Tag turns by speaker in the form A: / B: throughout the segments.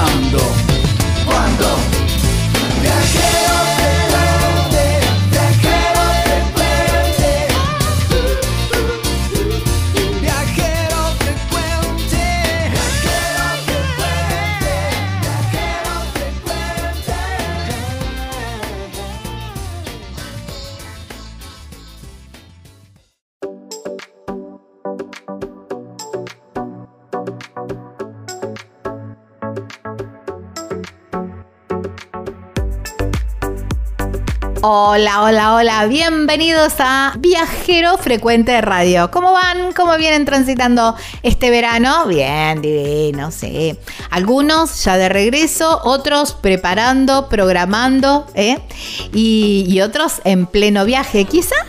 A: Ahora,
B: Hola, hola, hola, bienvenidos a Viajero Frecuente de Radio. ¿Cómo van? ¿Cómo vienen transitando este verano? Bien, divino, sí. Algunos ya de regreso, otros preparando, programando, ¿eh? y, y otros en pleno viaje. Quizás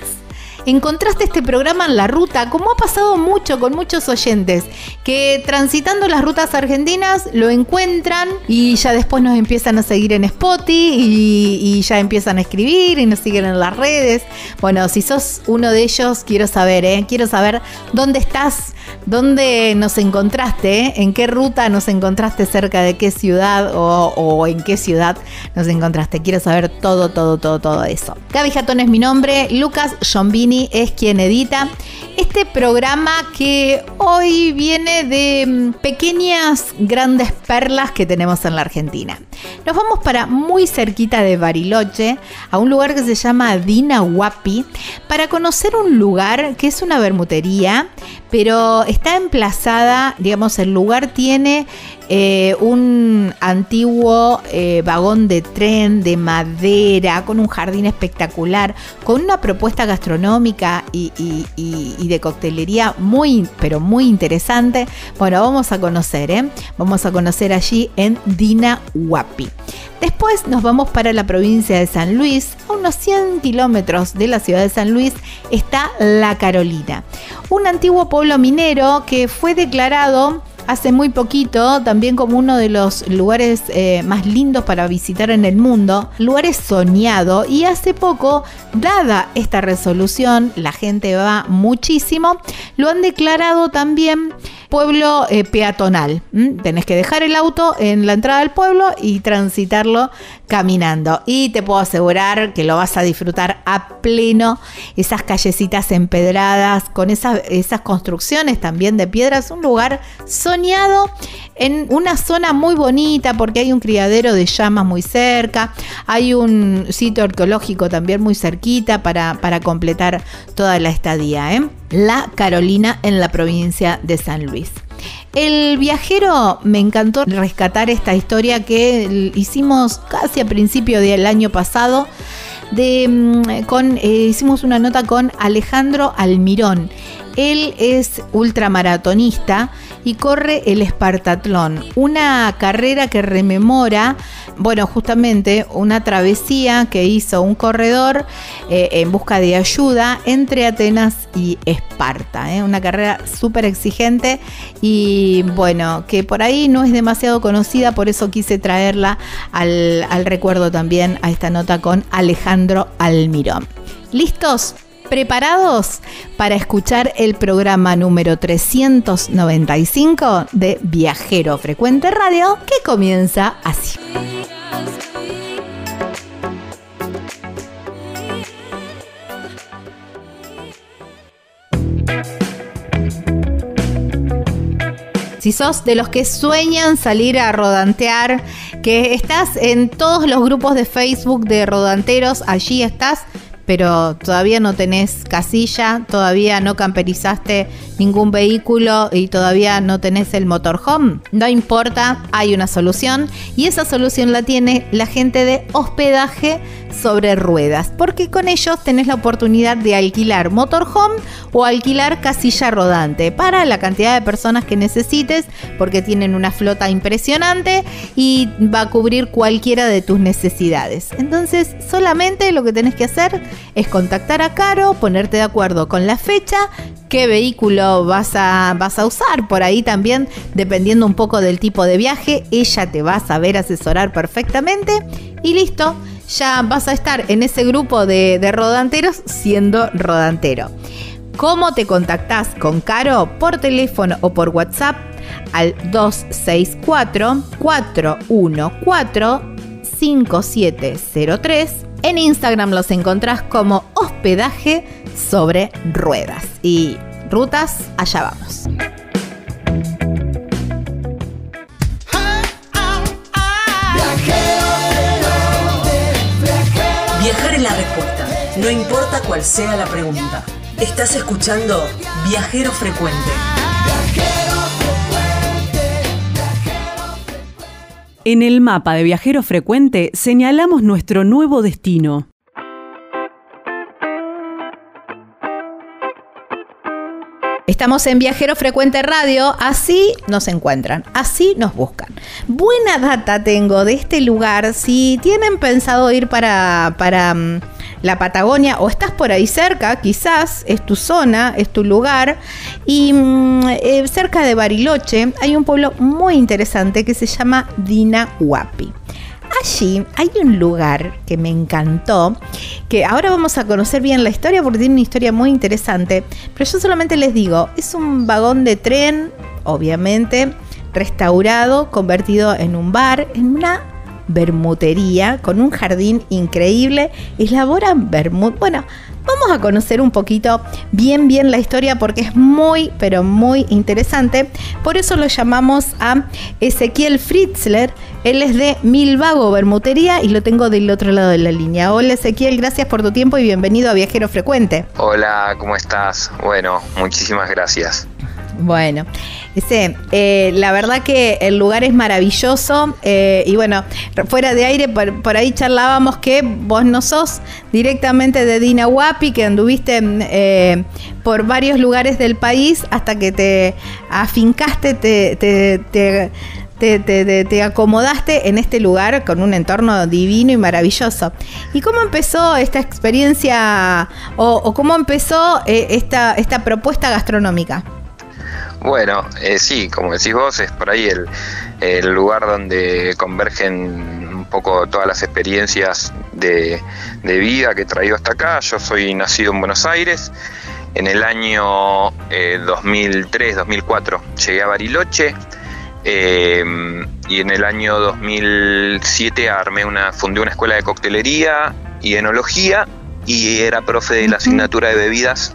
B: encontraste este programa en la ruta, como ha pasado mucho con muchos oyentes, que transitando las rutas argentinas lo encuentran y ya después nos empiezan a seguir en Spotify y, ya empiezan a escribir y nos siguen en las redes. Bueno, si sos uno de ellos, quiero saber, ¿eh? quiero saber dónde estás, dónde nos encontraste, ¿eh? en qué ruta nos encontraste, cerca de qué ciudad o, en qué ciudad nos encontraste. Quiero saber todo, todo, todo, todo eso. Gaby Jatón es mi nombre, Lucas Es quien edita este programa que hoy viene de mm, pequeñas grandes perlas que tenemos en la Argentina. Nos vamos para muy cerquita de Bariloche, a un lugar que se llama Dinahuapi, para conocer un lugar que es una bermutería, pero está emplazada, digamos, el lugar tiene eh, un antiguo eh, vagón de tren de madera con un jardín espectacular, con una propuesta gastronómica y, de coctelería muy, pero muy interesante. Bueno, vamos a conocer, ¿eh? Vamos a conocer allí en Después nos vamos para la provincia de San Luis, a unos 100 kilómetros de la ciudad de San Luis está La Carolina, un antiguo pueblo minero que fue declarado hace muy poquito también como uno de los lugares eh, más lindos para visitar en el mundo, lugares soñado y hace poco, dada esta resolución, la gente va muchísimo, lo han declarado también pueblo eh, peatonal. ¿m? Tenés que dejar el auto en la entrada del pueblo y transitarlo caminando. Y te puedo asegurar que lo vas a disfrutar a pleno. Esas callecitas empedradas, con esas, esas construcciones también de piedras. Un lugar soñado en una zona muy bonita porque hay un criadero de llamas muy cerca, hay un sitio arqueológico también muy cerquita para, para completar toda la estadía. ¿eh? La Carolina en la provincia de San Luis. El viajero me encantó rescatar esta historia que hicimos casi a principio del año pasado. Mm, con, eh, hicimos una nota con Alejandro Almirón. Él es ultramaratonista y corre el Espartatlón, una carrera que rememora, bueno, justamente una travesía que hizo un corredor eh, en busca de ayuda entre Atenas y Esparta, ¿eh? una carrera súper exigente y bueno, que por ahí no es demasiado conocida, por eso quise traerla al, al recuerdo también a esta nota con Alejandro Almirón. ¿Listos? ¿Preparados para escuchar el programa número 395 de Viajero Frecuente Radio que comienza así? si sos de los que sueñan salir a rodantear, que estás en todos los grupos de Facebook de rodanteros, allí estás, pero todavía no tenés casilla, todavía no camperizaste ningún vehículo y todavía no tenés el motorhome, no importa, hay una solución y esa solución la tiene la gente de hospedaje sobre ruedas, porque con ellos tenés la oportunidad de alquilar motorhome o alquilar casilla rodante para la cantidad de personas que necesites, porque tienen una flota impresionante y va a cubrir cualquiera de tus necesidades. Entonces, solamente lo que tenés que hacer es contactar a Caro, ponerte de acuerdo con la fecha, qué vehículo vas a, vas a usar. Por ahí también, dependiendo un poco del tipo de viaje, ella te va a saber asesorar perfectamente. Y listo, ya vas a estar en ese grupo de, de rodanteros siendo rodantero. ¿Cómo te contactás con Caro? Por teléfono o por WhatsApp al 264 414 5703 en Instagram los encontrás como hospedaje sobre ruedas. Y rutas, allá vamos.
C: Viajar es la respuesta, no importa cuál sea la pregunta. Estás escuchando Viajero Frecuente.
D: En el mapa de viajero frecuente señalamos nuestro nuevo destino.
B: Estamos en Viajero Frecuente Radio, así nos encuentran, así nos buscan. Buena data tengo de este lugar, si tienen pensado ir para, para mm, la Patagonia o estás por ahí cerca, quizás es tu zona, es tu lugar, y mm, eh, cerca de Bariloche hay un pueblo muy interesante que se llama Dinahuapi. Allí hay un lugar que me encantó, que ahora vamos a conocer bien la historia porque tiene una historia muy interesante, pero yo solamente les digo, es un vagón de tren, obviamente, restaurado, convertido en un bar, en una bermutería con un jardín increíble. Elaboran bermud. Bueno, vamos a conocer un poquito bien bien la historia porque es muy pero muy interesante. Por eso lo llamamos a Ezequiel Fritzler. Él es de Milvago Bermutería y lo tengo del otro lado de la línea. Hola Ezequiel, gracias por tu tiempo y bienvenido a Viajero Frecuente.
E: Hola, ¿cómo estás? Bueno, muchísimas gracias.
B: Bueno, ese, eh, la verdad que el lugar es maravilloso eh, y bueno, fuera de aire por, ahí charlábamos que vos no sos directamente de Dinahuapi, que anduviste eh, por varios lugares del país hasta que te afincaste, te, te, te acomodaste en este lugar con un entorno divino y maravilloso. ¿Y cómo empezó esta experiencia o, cómo empezó esta, esta propuesta gastronómica?
E: Bueno, eh, sí, como decís vos, es por ahí el, lugar donde convergen un poco todas las experiencias de, vida que he traído hasta acá. Yo soy nacido en Buenos Aires. En el año 2003-2004 eh, llegué a Bariloche. Eh, y en el año 2007 armé una, fundé una escuela de coctelería y enología y era profe de la asignatura de bebidas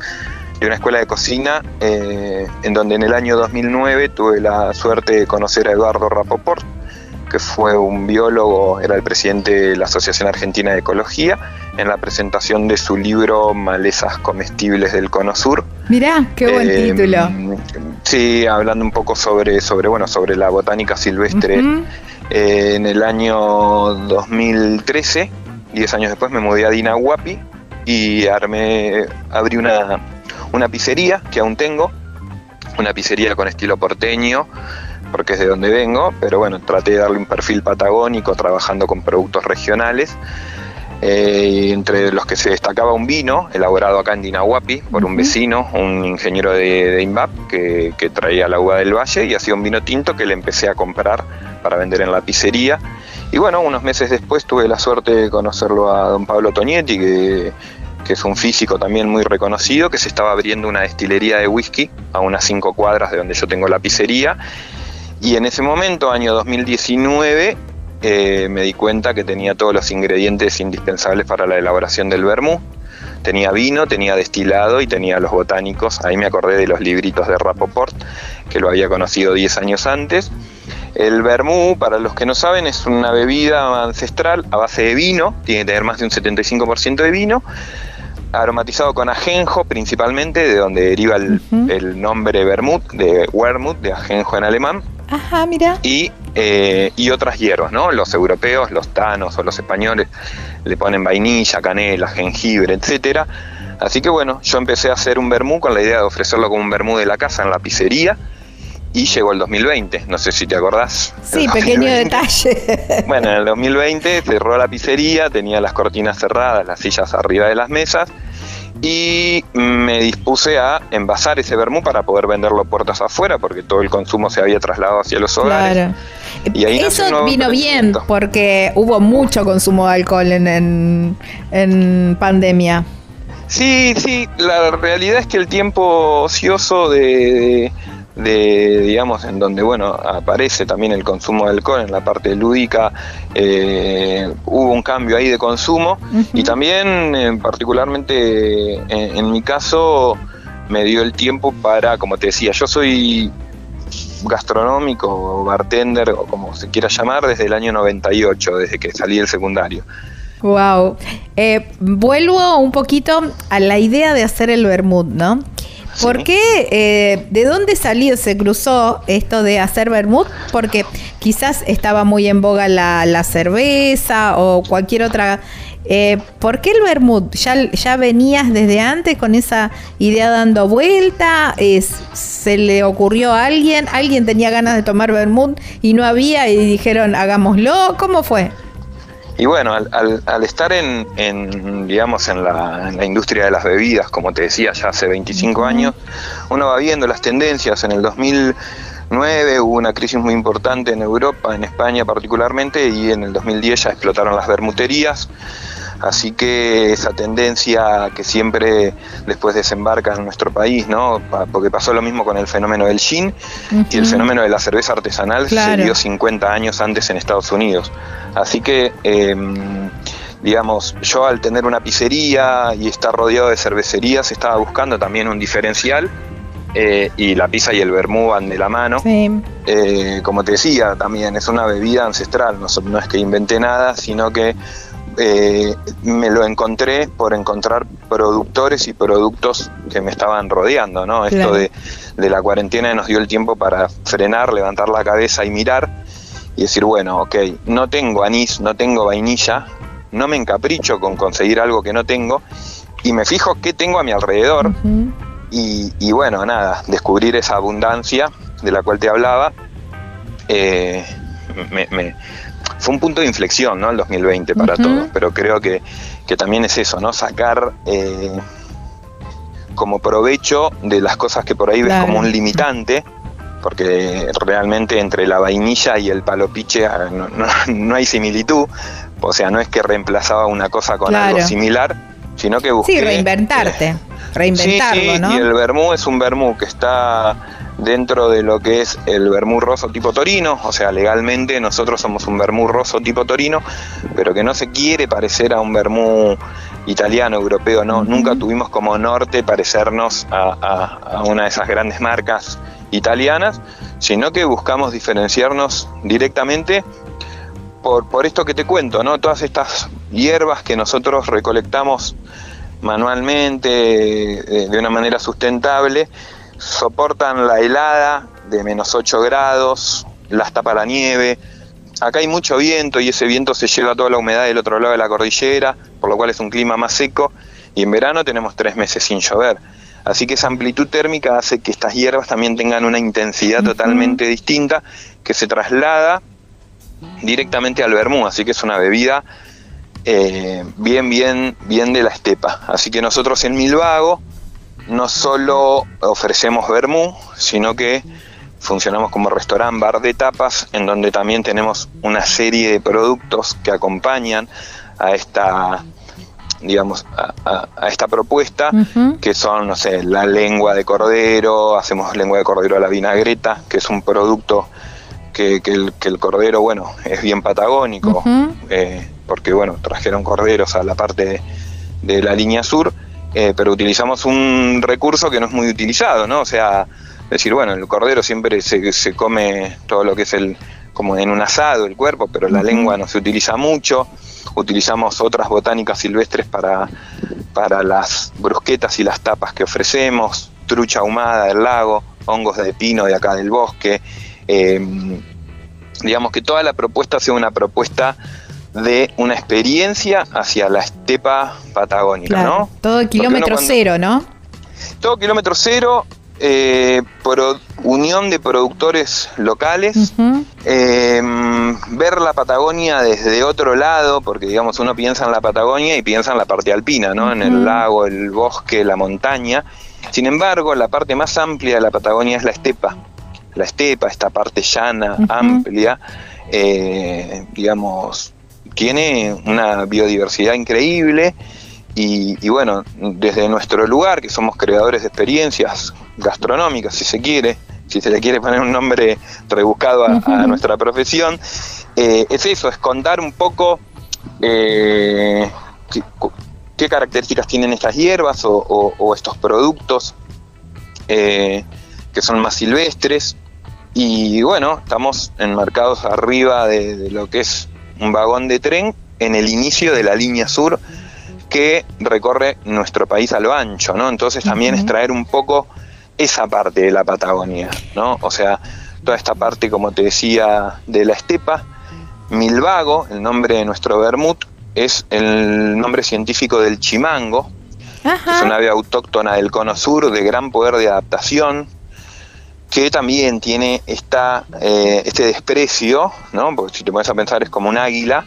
E: de una escuela de cocina eh, en donde en el año 2009 tuve la suerte de conocer a Eduardo Rapoport, que fue un biólogo, era el presidente de la Asociación Argentina de Ecología, en la presentación de su libro Malezas comestibles del Cono Sur.
B: Mirá, qué buen
E: Eh,
B: título.
E: Sí, hablando un poco sobre, sobre, bueno, sobre la botánica silvestre. Eh, en el año 2013, 10 años después, me mudé a Dinahuapi y armé, abrí una, una pizzería que aún tengo, una pizzería con estilo porteño, porque es de donde vengo, pero bueno, traté de darle un perfil patagónico trabajando con productos regionales. eh, entre los que se destacaba un vino elaborado acá en Dinahuapi por un vecino, un ingeniero de, de INVAP que, que traía la uva del valle y hacía un vino tinto que le empecé a comprar para vender en la pizzería. Y bueno, unos meses después tuve la suerte de conocerlo a don Pablo Tonietti, que, que es un físico también muy reconocido, que se estaba abriendo una destilería de whisky a unas cinco cuadras de donde yo tengo la pizzería. Y en ese momento, año 2019, eh, me di cuenta que tenía todos los ingredientes indispensables para la elaboración del vermú. Tenía vino, tenía destilado y tenía los botánicos. Ahí me acordé de los libritos de Rapoport, que lo había conocido 10 años antes. El vermú, para los que no saben, es una bebida ancestral a base de vino, tiene que tener más de un 75% de vino, aromatizado con ajenjo principalmente, de donde deriva el, nombre vermut, de Wermut, de ajenjo en alemán,
B: Ajá, mira.
E: y, eh, y otras hierbas, ¿no? Los europeos, los tanos o los españoles le ponen vainilla, canela, jengibre, etcétera. Así que bueno, yo empecé a hacer un vermú con la idea de ofrecerlo como un vermú de la casa en la pizzería y llegó el 2020, no sé si te acordás.
B: Sí, pequeño
E: 2020.
B: detalle.
E: Bueno, en el 2020 cerró la pizzería, tenía las cortinas cerradas, las sillas arriba de las mesas y me dispuse a envasar ese vermú para poder venderlo puertas afuera porque todo el consumo se había trasladado hacia los hogares.
B: Claro.
E: Y ahí
B: Eso vino bien porque hubo mucho consumo de alcohol en, en, en pandemia.
E: Sí, sí, la realidad es que el tiempo ocioso de, de- de, digamos, en donde, bueno, aparece también el consumo de alcohol en la parte lúdica, eh, hubo un cambio ahí de consumo y también, eh, particularmente en, en mi caso, me dio el tiempo para, como te decía, yo soy gastronómico o bartender o como se quiera llamar desde el año 98, desde que salí del secundario.
B: Wow. Eh, vuelvo un poquito a la idea de hacer el vermut, ¿no? ¿Por qué? eh, ¿De dónde salió, se cruzó esto de hacer vermut? Porque quizás estaba muy en boga la, la cerveza o cualquier otra. Eh, ¿Por qué el vermut? ¿Ya, ¿Ya venías desde antes con esa idea dando vuelta? Es- ¿Se le ocurrió a alguien? ¿Alguien tenía ganas de tomar vermut y no había y dijeron hagámoslo? ¿Cómo fue?
E: Y bueno, al, al- al estar en, en, digamos, en la, en la industria de las bebidas, como te decía, ya hace 25 años, uno va viendo las tendencias. En el 2009 hubo una crisis muy importante en Europa, en España particularmente, y en el 2010 ya explotaron las bermuterías. Así que esa tendencia que siempre después desembarca en nuestro país, ¿no? Porque pasó lo mismo con el fenómeno del gin y el fenómeno de la cerveza artesanal
B: Claro.
E: se dio 50 años antes en Estados Unidos. Así que, eh, digamos, yo al tener una pizzería y estar rodeado de cervecerías, estaba buscando también un diferencial. eh, y la pizza y el vermú van de la mano.
B: Sí.
E: Eh, como te decía, también es una bebida ancestral, no, no es que inventé nada, sino que eh, me lo encontré por encontrar productores y productos que me estaban rodeando, ¿no? Esto de, de la cuarentena nos dio el tiempo para frenar, levantar la cabeza y mirar y decir, bueno, ok, no tengo anís, no tengo vainilla, no me encapricho con conseguir algo que no tengo y me fijo qué tengo a mi alrededor y, y bueno, nada, descubrir esa abundancia de la cual te hablaba, eh, me- me- fue un punto de inflexión, ¿no? El 2020 para
B: Ujú.
E: todos, pero creo que, que también es eso, ¿no? Sacar eh, como provecho de las cosas que por ahí ves
B: Claro.
E: como un limitante, porque realmente entre la vainilla y el palopiche ah, no, no- no hay similitud, o sea, no es que reemplazaba una cosa con
B: Claro.
E: algo similar, sino que busqué...
B: Sí, reinventarte.
E: eh,
B: Reinventarlo,
E: sí, sí,
B: ¿no?
E: Y el vermú es un vermú que está dentro de lo que es el vermú roso tipo torino, o sea, legalmente nosotros somos un vermú roso tipo torino, pero que no se quiere parecer a un vermú italiano, europeo, no, nunca tuvimos como norte parecernos a, a una de esas grandes marcas italianas, sino que buscamos diferenciarnos directamente por, por esto que te cuento, ¿no? Todas estas hierbas que nosotros recolectamos manualmente eh, de una manera sustentable soportan la helada de menos 8 grados, las tapa la nieve. Acá hay mucho viento y ese viento se lleva toda la humedad del otro lado de la cordillera, por lo cual es un clima más seco y en verano tenemos tres meses sin llover. Así que esa amplitud térmica hace que estas hierbas también tengan una intensidad totalmente distinta que se traslada directamente al vermú, así que es una bebida eh, bien, bien, bien de la estepa. Así que nosotros en Milvago no solo ofrecemos vermú, sino que funcionamos como restaurante, bar de tapas, en donde también tenemos una serie de productos que acompañan a esta digamos, a, esta propuesta, que son, no sé, la lengua de cordero, hacemos lengua de cordero a la vinagreta, que es un producto que, el, cordero, bueno, es bien patagónico, eh, porque, bueno, trajeron corderos a la parte de la línea sur, eh, pero utilizamos un recurso que no es muy utilizado, ¿no? O sea, decir, bueno, el cordero siempre se, se come todo lo que es el, como en un asado el cuerpo, pero la lengua no se utiliza mucho. Utilizamos otras botánicas silvestres para, para las brusquetas y las tapas que ofrecemos, trucha ahumada del lago, hongos de pino de acá del bosque. Eh, digamos que toda la propuesta sea una propuesta de una experiencia hacia la estepa patagónica, ¿no?
B: Todo kilómetro cero, ¿no?
E: Todo kilómetro cero, eh, unión de productores locales, em, ver la Patagonia desde otro lado, porque digamos uno piensa en la Patagonia y piensa en la parte alpina, ¿no? En el lago, el bosque, la montaña. Sin embargo, la parte más amplia de la Patagonia es la estepa. La estepa, esta parte llana, amplia, eh, digamos, tiene una biodiversidad increíble y, bueno, desde nuestro lugar, que somos creadores de experiencias gastronómicas, si se quiere, si se le quiere poner un nombre rebuscado a, nuestra profesión, eh, es eso, es contar un poco eh, qué, características tienen estas hierbas o, estos productos eh, que son más silvestres. Y bueno, estamos enmarcados arriba de lo que es un vagón de tren en el inicio de la línea sur que recorre nuestro país a lo ancho, ¿no? Entonces también es traer un poco esa parte de la Patagonia, ¿no? O sea, toda esta parte, como te decía, de la estepa, Milvago, el nombre de nuestro vermut, es el nombre científico del chimango, es una ave autóctona del cono sur de gran poder de adaptación, que también tiene esta, eh, este desprecio, ¿no? porque si te pones a pensar es como un águila,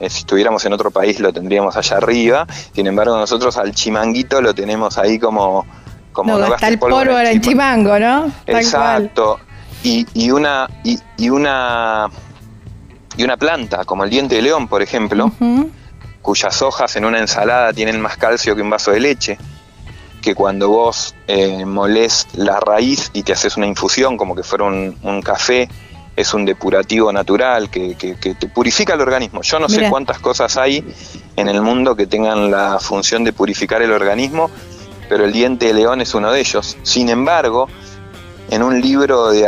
E: eh, si estuviéramos en otro país lo tendríamos allá arriba, sin embargo nosotros al chimanguito lo tenemos ahí como... como
B: no, está el polvo en chimango, ¿no?
E: Exacto. Y, y, una, y, una, y una planta como el diente de león, por ejemplo, cuyas hojas en una ensalada tienen más calcio que un vaso de leche, que cuando vos eh, molés la raíz y te haces una infusión como que fuera un, café, es un depurativo natural que, te purifica el organismo. Yo no sé cuántas cosas hay en el mundo que tengan la función de purificar el organismo, pero el diente de león es uno de ellos. Sin embargo, en un libro de,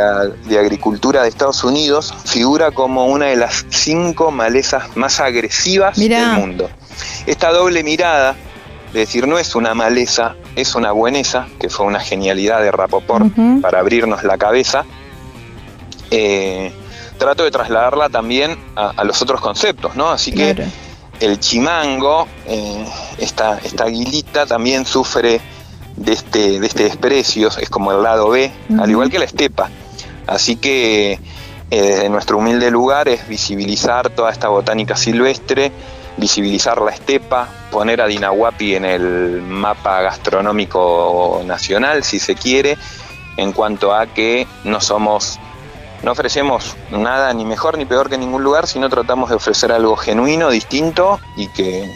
E: agricultura de Estados Unidos figura como una de las cinco malezas más agresivas del mundo. Esta doble mirada es decir, no es una maleza, es una bueneza, que fue una genialidad de Rapoport para abrirnos la cabeza. Eh, trato de trasladarla también a, los otros conceptos, ¿no? Así que el chimango, eh, esta, esta aguilita también sufre de este, de este desprecio, es como el lado B, al igual que la estepa. Así que eh, desde nuestro humilde lugar es visibilizar toda esta botánica silvestre, visibilizar la estepa, poner a Dinahuapi en el mapa gastronómico nacional, si se quiere, en cuanto a que no somos, no ofrecemos nada ni mejor ni peor que ningún lugar, sino tratamos de ofrecer algo genuino, distinto y que,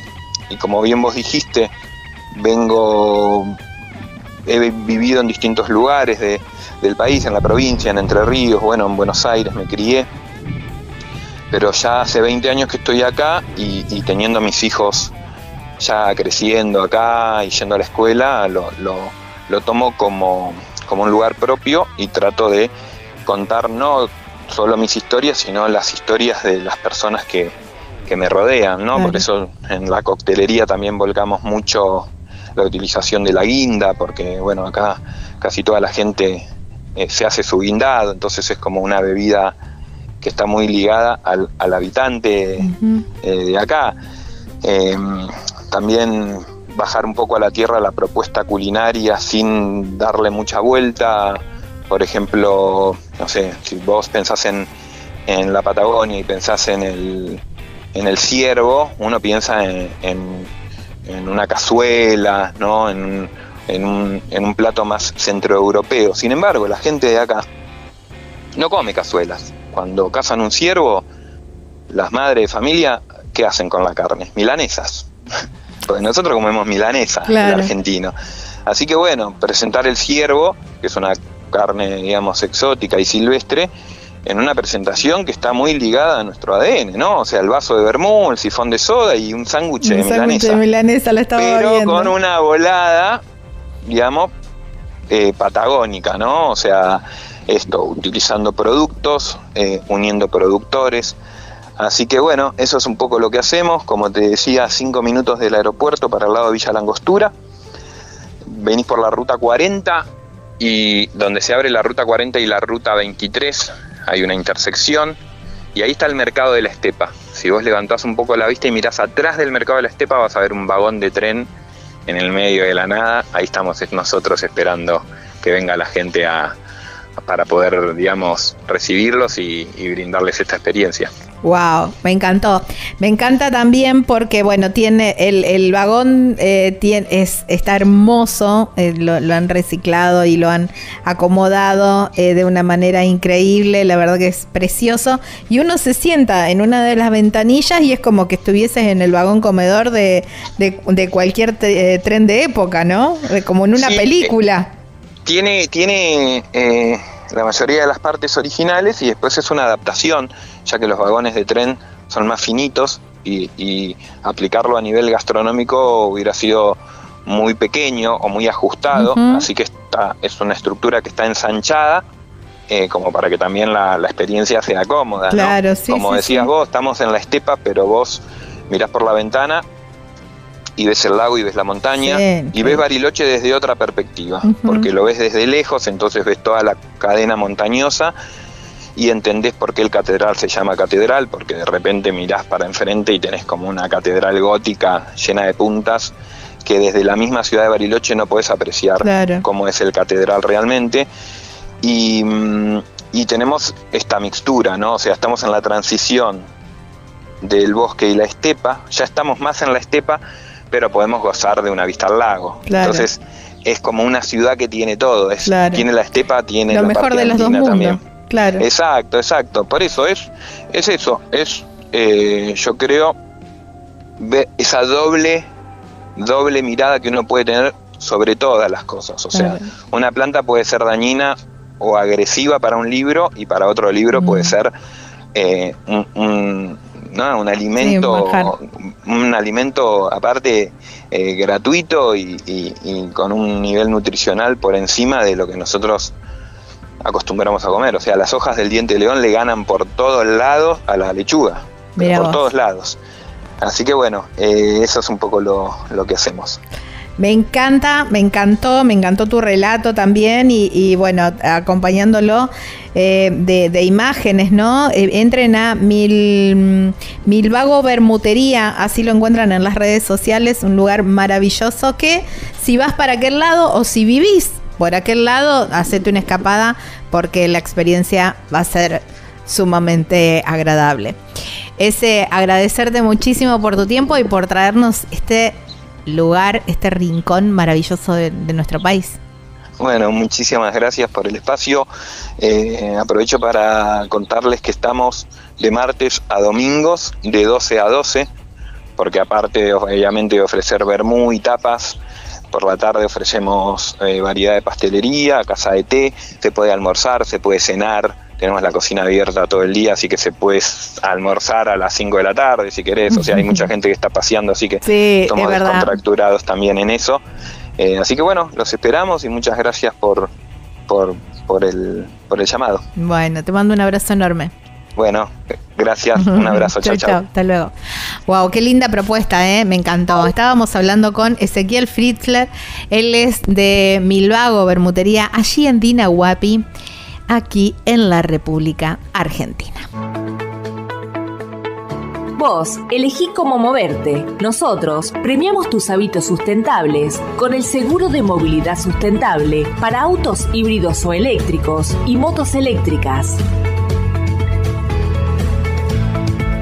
E: y como bien vos dijiste, vengo he vivido en distintos lugares del país, en la provincia, en Entre Ríos, bueno, en Buenos Aires me crié. Pero ya hace 20 años que estoy acá y, teniendo a mis hijos ya creciendo acá y yendo a la escuela, lo, lo, tomo como, como un lugar propio y trato de contar no solo mis historias, sino las historias de las personas que, que me rodean, ¿no? Por eso en la coctelería también volcamos mucho la utilización de la guinda, porque bueno, acá casi toda la gente eh, se hace su guindado, entonces es como una bebida que está muy ligada al, habitante eh, de acá. Em, también bajar un poco a la tierra la propuesta culinaria sin darle mucha vuelta. Por ejemplo, no sé, si vos pensás en, en la Patagonia y pensás en el, en el ciervo, uno piensa en en una cazuela, ¿no? En, un, en un plato más centroeuropeo. Sin embargo, la gente de acá no come cazuelas. Cuando cazan un ciervo, las madres de familia, ¿qué hacen con la carne? Milanesas. Porque nosotros comemos milanesas, el argentino. Así que bueno, presentar el ciervo, que es una carne, digamos, exótica y silvestre, en una presentación que está muy ligada a nuestro ADN, ¿no? O sea, el vaso de vermú, el sifón de soda y un sándwich de milanesa.
B: de milanesa la estaba
E: Pero con una volada, digamos, eh, patagónica, ¿no? O sea, esto, utilizando productos, eh, uniendo productores. Así que bueno, eso es un poco lo que hacemos. Como te decía, cinco minutos del aeropuerto para el lado de Villa Langostura. Venís por la ruta 40 y donde se abre la ruta 40 y la ruta 23 hay una intersección y ahí está el mercado de la estepa. Si vos levantás un poco la vista y mirás atrás del mercado de la estepa vas a ver un vagón de tren en el medio de la nada. Ahí estamos nosotros esperando que venga la gente a, para poder, digamos, recibirlos y brindarles esta experiencia.
B: Wow, me encantó. Me encanta también porque, bueno, tiene el, el vagón eh, tiene, es, está hermoso, eh, lo, han reciclado y lo han acomodado eh, de una manera increíble, la verdad que es precioso. Y uno se sienta en una de las ventanillas y es como que estuvieses en el vagón comedor de, de, cualquier tren de época, ¿no? Como en una película.
E: Tiene, tiene la mayoría de las partes originales y después es una adaptación, ya que los vagones de tren son más finitos y, aplicarlo a nivel gastronómico hubiera sido muy pequeño o muy ajustado, así que esta es una estructura que está ensanchada eh, como para que también la, experiencia sea cómoda.
B: Claro, sí,
E: como decías vos, estamos en la estepa, pero vos mirás por la ventana y ves el lago y ves la montaña y ves Bariloche desde otra perspectiva, porque lo ves desde lejos, entonces ves toda la cadena montañosa y entendés por qué el catedral se llama catedral, porque de repente mirás para enfrente y tenés como una catedral gótica llena de puntas que desde la misma ciudad de Bariloche no puedes apreciar cómo es el catedral realmente. Y, mm, y tenemos esta mixtura, ¿no? O sea, estamos en la transición del bosque y la estepa, ya estamos más en la estepa, pero podemos gozar de una vista al lago. Entonces es como una ciudad que tiene todo, es, tiene la estepa, tiene
B: lo
E: la
B: mejor de los dos mundos. también. Claro.
E: Exacto, exacto. Por eso es, es eso, es eh, yo creo esa doble, doble mirada que uno puede tener sobre todas las cosas. O sea, una planta puede ser dañina o agresiva para un libro y para otro libro puede ser eh, un ¿no? un alimento, un, alimento aparte eh, gratuito y, con un nivel nutricional por encima de lo que nosotros acostumbramos a comer. O sea, las hojas del diente de león le ganan por todos lados a la lechuga, por todos lados. Así que bueno, eh, eso es un poco lo, lo que hacemos.
B: Me encanta, me encantó, me encantó tu relato también y, bueno, acompañándolo eh, de, imágenes, ¿no? Eh, entren a Mil, Milvago Bermutería, así lo encuentran en las redes sociales, un lugar maravilloso que si vas para aquel lado o si vivís por aquel lado, hacete una escapada porque la experiencia va a ser sumamente agradable. Ese agradecerte muchísimo por tu tiempo y por traernos este lugar, este rincón maravilloso de, nuestro país.
E: Bueno, muchísimas gracias por el espacio. Eh, aprovecho para contarles que estamos de martes a domingos de 12 a 12, porque aparte obviamente de ofrecer vermú y tapas, por la tarde ofrecemos eh, variedad de pastelería, casa de té, se puede almorzar, se puede cenar, tenemos la cocina abierta todo el día, así que se puede almorzar a las 5 de la tarde si querés, o sea, hay mucha gente que está paseando, así que
B: sí,
E: estamos descontracturados también en eso. Eh, así que bueno, los esperamos y muchas gracias por, por, por, el, por el llamado.
B: Bueno, te mando un abrazo enorme.
E: Bueno, gracias, un abrazo, chao, chao.
B: Hasta luego. Wow, qué linda propuesta, ¿eh? me encantó. Estábamos hablando con Ezequiel Fritzler, él es de Milvago, Bermutería, allí en Dinahuapi aquí en la República Argentina.
F: Vos elegí cómo moverte. Nosotros premiamos tus hábitos sustentables con el seguro de movilidad sustentable para autos híbridos o eléctricos y motos eléctricas.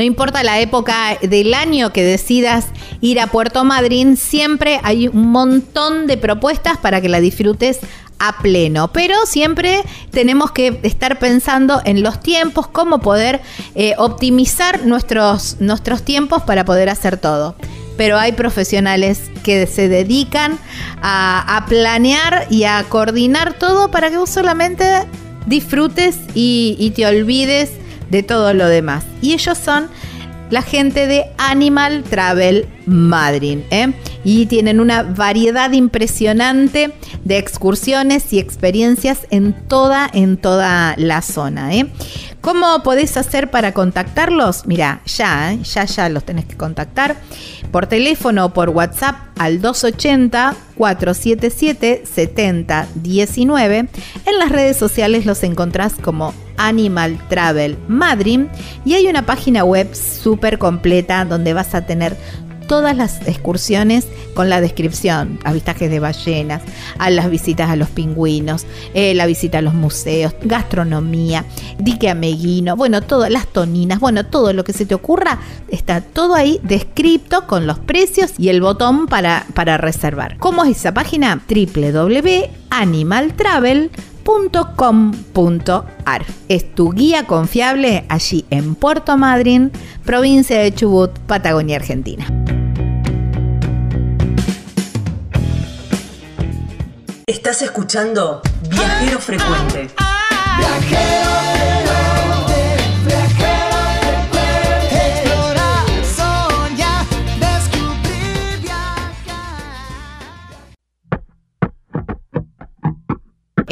B: No importa la época del año que decidas ir a Puerto Madryn, siempre hay un montón de propuestas para que la disfrutes a pleno. Pero siempre tenemos que estar pensando en los tiempos, cómo poder eh, optimizar nuestros, nuestros tiempos para poder hacer todo. Pero hay profesionales que se dedican a, planear y a coordinar todo para que vos solamente disfrutes y, y te olvides de todo lo demás. Y ellos son la gente de Animal Travel Madrid. ¿eh? Y tienen una variedad impresionante de excursiones y experiencias en toda, en toda la zona. ¿eh? ¿Cómo podés hacer para contactarlos? Mira, ya, ¿eh? ya, ya los tenés que contactar por teléfono o por WhatsApp al 280-477-7019. En las redes sociales los encontrás como Animal Travel Madrid y hay una página web súper completa donde vas a tener todas las excursiones con la descripción, avistajes de ballenas, a las visitas a los pingüinos, eh, la visita a los museos, gastronomía, dique ameguino, bueno, todas las toninas, bueno, todo lo que se te ocurra, está todo ahí descrito con los precios y el botón para, para reservar. ¿Cómo es esa página? www.animaltravel.com.ar Es tu guía confiable allí en Puerto Madryn, provincia de Chubut, Patagonia, Argentina.
C: Estás escuchando Viajero Frecuente.
A: Viajero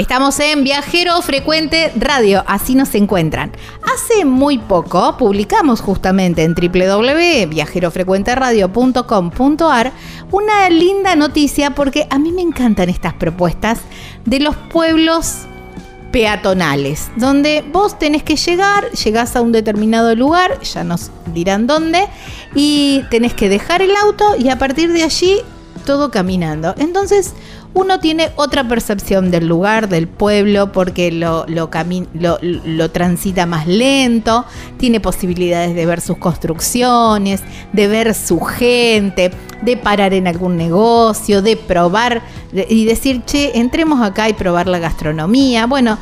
B: Estamos en Viajero Frecuente Radio, así nos encuentran. Hace muy poco publicamos justamente en www.viajerofrecuenteradio.com.ar una linda noticia porque a mí me encantan estas propuestas de los pueblos peatonales, donde vos tenés que llegar, llegás a un determinado lugar, ya nos dirán dónde, y tenés que dejar el auto y a partir de allí todo caminando. Entonces, uno tiene otra percepción del lugar, del pueblo, porque lo, lo, lo, transita más lento, tiene posibilidades de ver sus construcciones, de ver su gente, de parar en algún negocio, de probar y decir, che, entremos acá y probar la gastronomía. Bueno,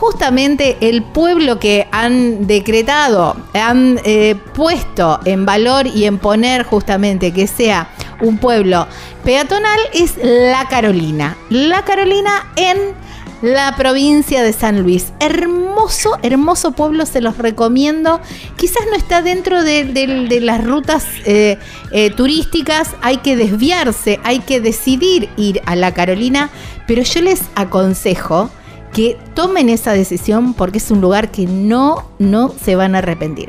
B: justamente el pueblo que han decretado, han eh, puesto en valor y en poner justamente que sea un pueblo peatonal es La Carolina. La Carolina en la provincia de San Luis. Hermoso, hermoso pueblo, se los recomiendo. Quizás no está dentro de, las rutas eh, eh, turísticas, hay que desviarse, hay que decidir ir a La Carolina, pero yo les aconsejo que tomen esa decisión porque es un lugar que no, no se van a arrepentir.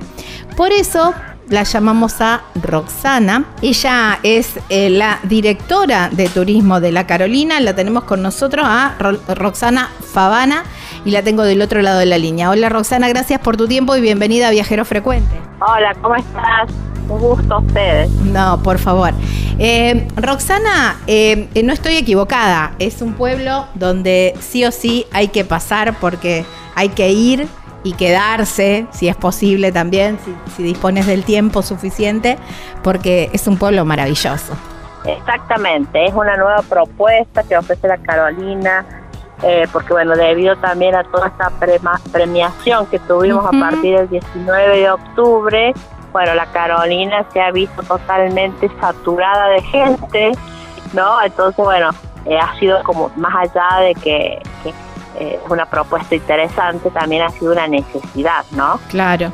B: Por eso la llamamos a Roxana. Ella es eh, la directora de turismo de La Carolina. La tenemos con nosotros a Roxana Favana y la tengo del otro lado de la línea. Hola Roxana, gracias por tu tiempo y bienvenida a Viajero Frecuente.
G: Hola, ¿cómo estás? Un gusto a ustedes.
B: No, por favor. Eh, Roxana, eh, no estoy equivocada. Es un pueblo donde sí o sí hay que pasar porque hay que ir y quedarse, si es posible también, si, dispones del tiempo suficiente, porque es un pueblo maravilloso.
G: Exactamente, es una nueva propuesta que ofrece la Carolina, eh, porque bueno, debido también a toda esta premiación que tuvimos a partir del 19 de octubre, bueno, la Carolina se ha visto totalmente saturada de gente, ¿no? Entonces, bueno, eh, ha sido como más allá de que es eh, una propuesta interesante, también ha sido una necesidad, ¿no?
B: Claro.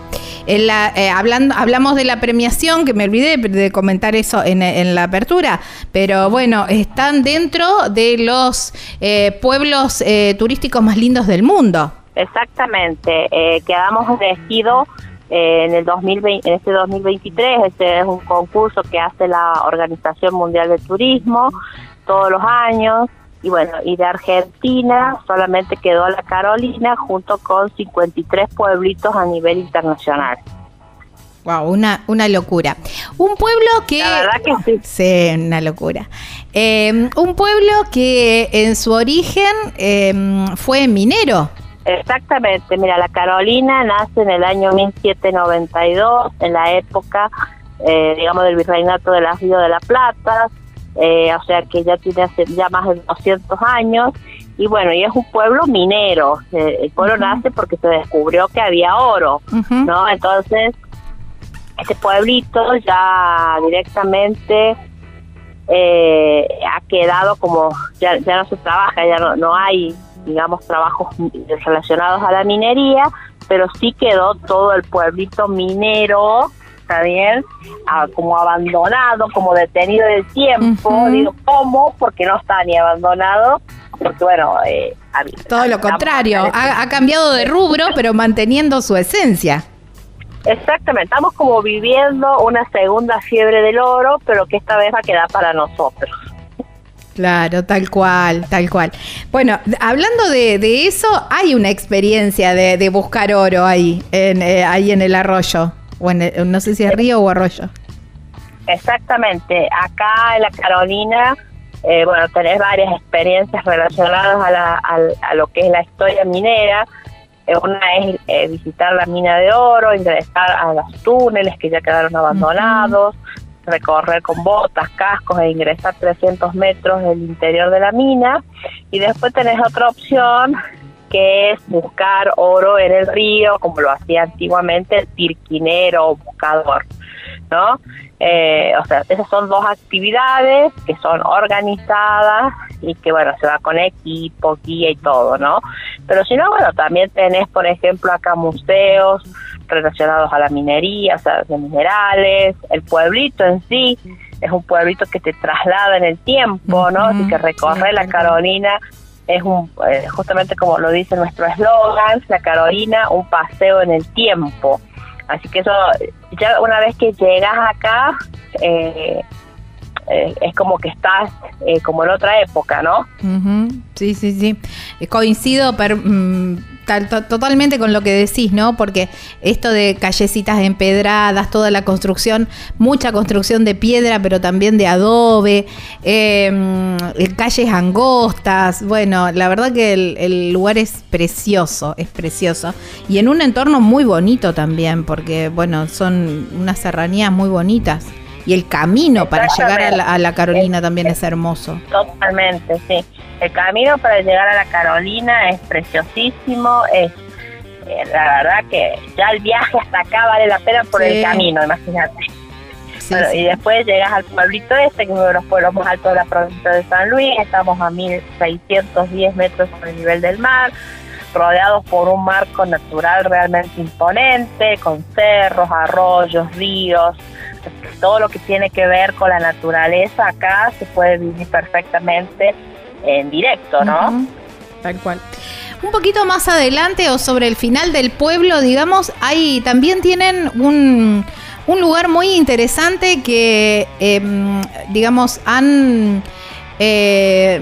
B: Eh, hablando, hablamos de la premiación, que me olvidé de comentar eso en, la apertura, pero bueno, están dentro de los eh, pueblos turísticos más lindos del mundo.
G: Exactamente, quedamos elegidos en el 2020, en este 2023, este es un concurso que hace la Organización Mundial de Turismo todos los años y bueno, y de Argentina solamente quedó la Carolina junto con 53 pueblitos a nivel internacional.
B: Wow, una, una locura. Un pueblo que...
G: La verdad que sí.
B: Sí, una locura. Eh, un pueblo que en su origen eh, fue minero.
G: Exactamente, mira, la Carolina nace en el año 1792, en la época, eh, digamos, del virreinato de la Río de la Plata, eh, o sea que ya tiene ya más de 200 años y bueno, y es un pueblo minero, eh, el pueblo nace porque se descubrió que había oro, ¿no? Entonces, este pueblito ya directamente eh, ha quedado como, ya, ya no se trabaja, ya no, no hay, digamos, trabajos relacionados a la minería, pero sí quedó todo el pueblito minero está bien, como abandonado, como detenido del tiempo. Digo, ¿cómo? Porque no está ni abandonado, porque bueno... Eh,
B: Todo lo contrario, ha, cambiado de rubro, pero manteniendo su esencia.
G: Exactamente, estamos como viviendo una segunda fiebre del oro, pero que esta vez va a quedar para nosotros.
B: Claro, tal cual, tal cual. Bueno, hablando de, eso, hay una experiencia de, buscar oro ahí, en, eh, ahí en el arroyo o no sé si es río o arroyo.
G: Exactamente, acá en la Carolina, eh, bueno, tenés varias experiencias relacionadas a, lo que es la historia minera. Eh, una es eh, visitar la mina de oro, ingresar a los túneles que ya quedaron abandonados, recorrer con botas, cascos e ingresar 300 metros del interior de la mina. Y después tenés otra opción que es buscar oro en el río, como lo hacía antiguamente el tirquinero o buscador, ¿no? Eh, o sea, esas son dos actividades que son organizadas y que, bueno, se va con equipo, guía y todo, ¿no? Pero si no, bueno, también tenés, por ejemplo, acá museos relacionados a la minería, o sea, de minerales, el pueblito en sí, es un pueblito que te traslada en el tiempo, ¿no? Así que recorre la Carolina es un, eh, justamente como lo dice nuestro eslogan, la Carolina, un paseo en el tiempo. Así que eso, ya una vez que llegas acá, eh, eh, es como que estás como en otra época, ¿no?
B: Sí, sí, sí. Coincido, pero... Mm, totalmente con lo que decís, ¿no? Porque esto de callecitas empedradas, toda la construcción, mucha construcción de piedra, pero también de adobe, em, calles angostas, bueno, la verdad que el, lugar es precioso, es precioso. Y en un entorno muy bonito también, porque, bueno, son unas serranías muy bonitas. Y el camino para llegar a la, Carolina también es hermoso.
G: Totalmente, sí. El camino para llegar a la Carolina es preciosísimo, es eh, la verdad que ya el viaje hasta acá vale la pena por el camino, imagínate. bueno, y después llegas al pueblito este, que es uno de los pueblos más altos de la provincia de San Luis, estamos a 1610 metros sobre el nivel del mar, rodeados por un marco natural realmente imponente, con cerros, arroyos, ríos, todo lo que tiene que ver con la naturaleza acá se puede vivir perfectamente en directo, ¿no?
B: Tal cual. Un poquito más adelante o sobre el final del pueblo, digamos, ahí también tienen un, un lugar muy interesante que, em, digamos, han eh,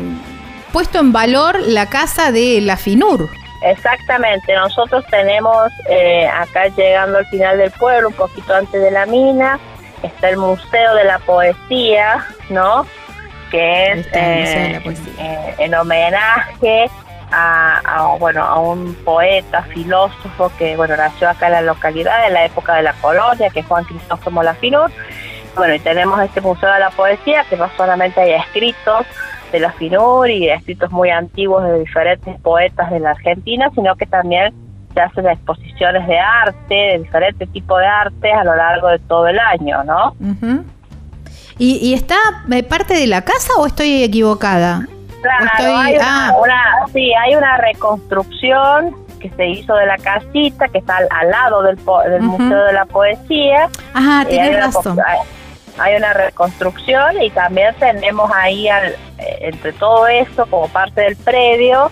B: puesto en valor la casa de la FINUR.
G: Exactamente, nosotros tenemos eh, acá llegando al final del pueblo, un poquito antes de la mina, está el Museo de la Poesía, ¿no? Que es eh, eh, en homenaje a, bueno a un poeta, filósofo que bueno nació acá en la localidad en la época de la colonia, que es Juan Cristófono Lafinur. Bueno, y tenemos este Museo de la Poesía que no solamente hay escritos, de la FINUR y escritos muy antiguos de diferentes poetas de la Argentina, sino que también se hacen exposiciones de arte, de diferentes tipos de arte a lo largo de todo el año, ¿no?
B: ¿Y, está eh, parte de la casa o estoy equivocada?
G: Claro, hay ah. una, sí, hay una reconstrucción que se hizo de la casita, que está al, lado del, del Museo de la Poesía.
B: Ajá, tienes razón
G: hay una reconstrucción y también tenemos ahí al, eh, entre todo esto como parte del predio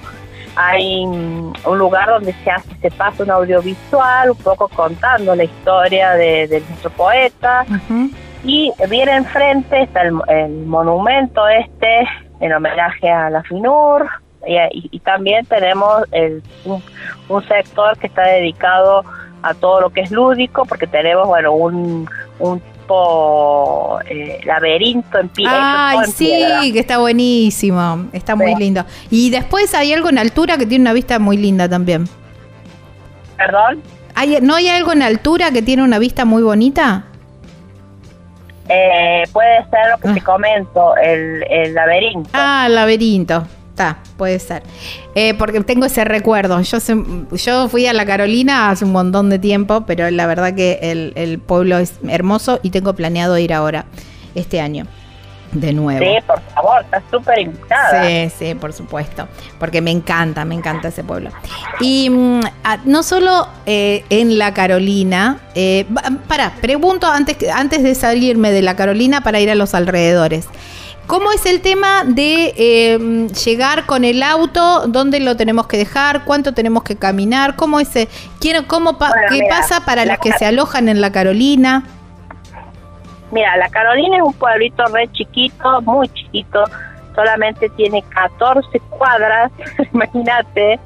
G: hay un lugar donde se hace se pasa un audiovisual un poco contando la historia de, nuestro poeta. Y bien enfrente está el, monumento este en homenaje a la FINUR. Y, también tenemos un, un sector que está dedicado a todo lo que es lúdico porque tenemos bueno un, un eh, laberinto en pie.
B: Ay, sí, que está buenísimo, está muy lindo. Y después hay algo en altura que tiene una vista muy linda también.
G: ¿Perdón?
B: ¿Hay, ¿No hay algo en altura que tiene una vista muy bonita?
G: Eh, puede ser lo que te ah. comento, el, el laberinto.
B: Ah, el laberinto. Está, puede ser. Eh, porque tengo ese recuerdo. Yo, yo fui a la Carolina hace un montón de tiempo, pero la verdad que el, pueblo es hermoso y tengo planeado ir ahora, este año. De nuevo.
G: Sí, por favor, está súper invitada.
B: Sí, sí, por supuesto. Porque me encanta, me encanta ese pueblo. Y mm, no solo eh, en la Carolina. Eh, para, pregunto antes, antes de salirme de la Carolina para ir a los alrededores. ¿Cómo es el tema de em, llegar con el auto? ¿Dónde lo tenemos que dejar? ¿Cuánto tenemos que caminar? ¿Cómo es, quiero, cómo ¿Qué pasa para los que se alojan en la Carolina?
G: Mira, la Carolina es un pueblito re chiquito, muy chiquito, solamente tiene 14 cuadras, imagínate,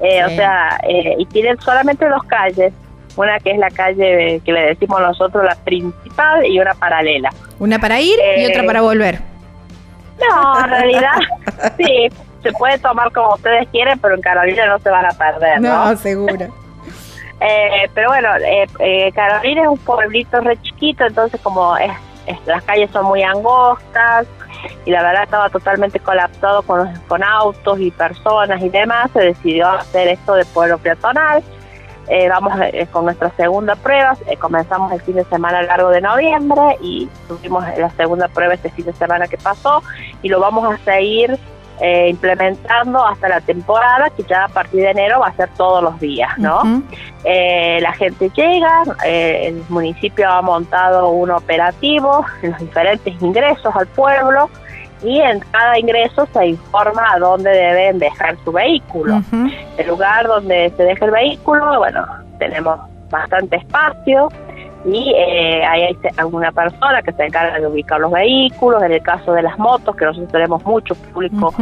G: eh, o sea, eh, y tiene solamente dos calles, una que es la calle que le decimos nosotros la principal y una paralela.
B: Una para ir y otra eh, para volver.
G: No, en realidad sí, se puede tomar como ustedes quieren, pero en Carolina no se van a perder, ¿no?
B: No, seguro.
G: eh, pero bueno, eh, eh, Carolina es un pueblito re chiquito, entonces como es, las calles son muy angostas y la verdad estaba totalmente colapsado con, con autos y personas y demás, se decidió hacer esto de pueblo peatonal eh, vamos eh, con nuestra segunda prueba, eh, comenzamos el fin de semana largo de noviembre y tuvimos la segunda prueba este fin de semana que pasó y lo vamos a seguir implementando hasta la temporada que ya a partir de enero va a ser todos los días, ¿no? la gente llega, el municipio ha montado un operativo en los diferentes ingresos al pueblo y en cada ingreso se informa a dónde deben dejar su vehículo. El lugar donde se deja el vehículo, bueno, tenemos bastante espacio y eh, ahí hay alguna persona que se encarga de ubicar los vehículos. En el caso de las motos, que nosotros tenemos mucho público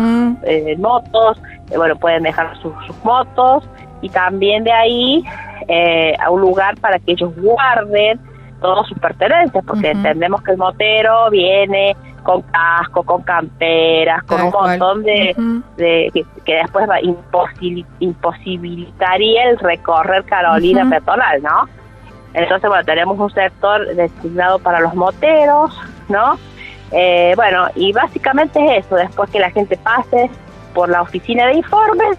G: eh, motos, eh, bueno, pueden dejar sus, motos y también de ahí eh, a un lugar para que ellos guarden todos sus pertenencias, porque entendemos que el motero viene con casco, con camperas, con un montón de, que, después va imposibilitaría el recorrer Carolina uh ¿no? Entonces, bueno, tenemos un sector destinado para los moteros, ¿no? Eh, bueno, y básicamente es eso, después que la gente pase por la oficina de informes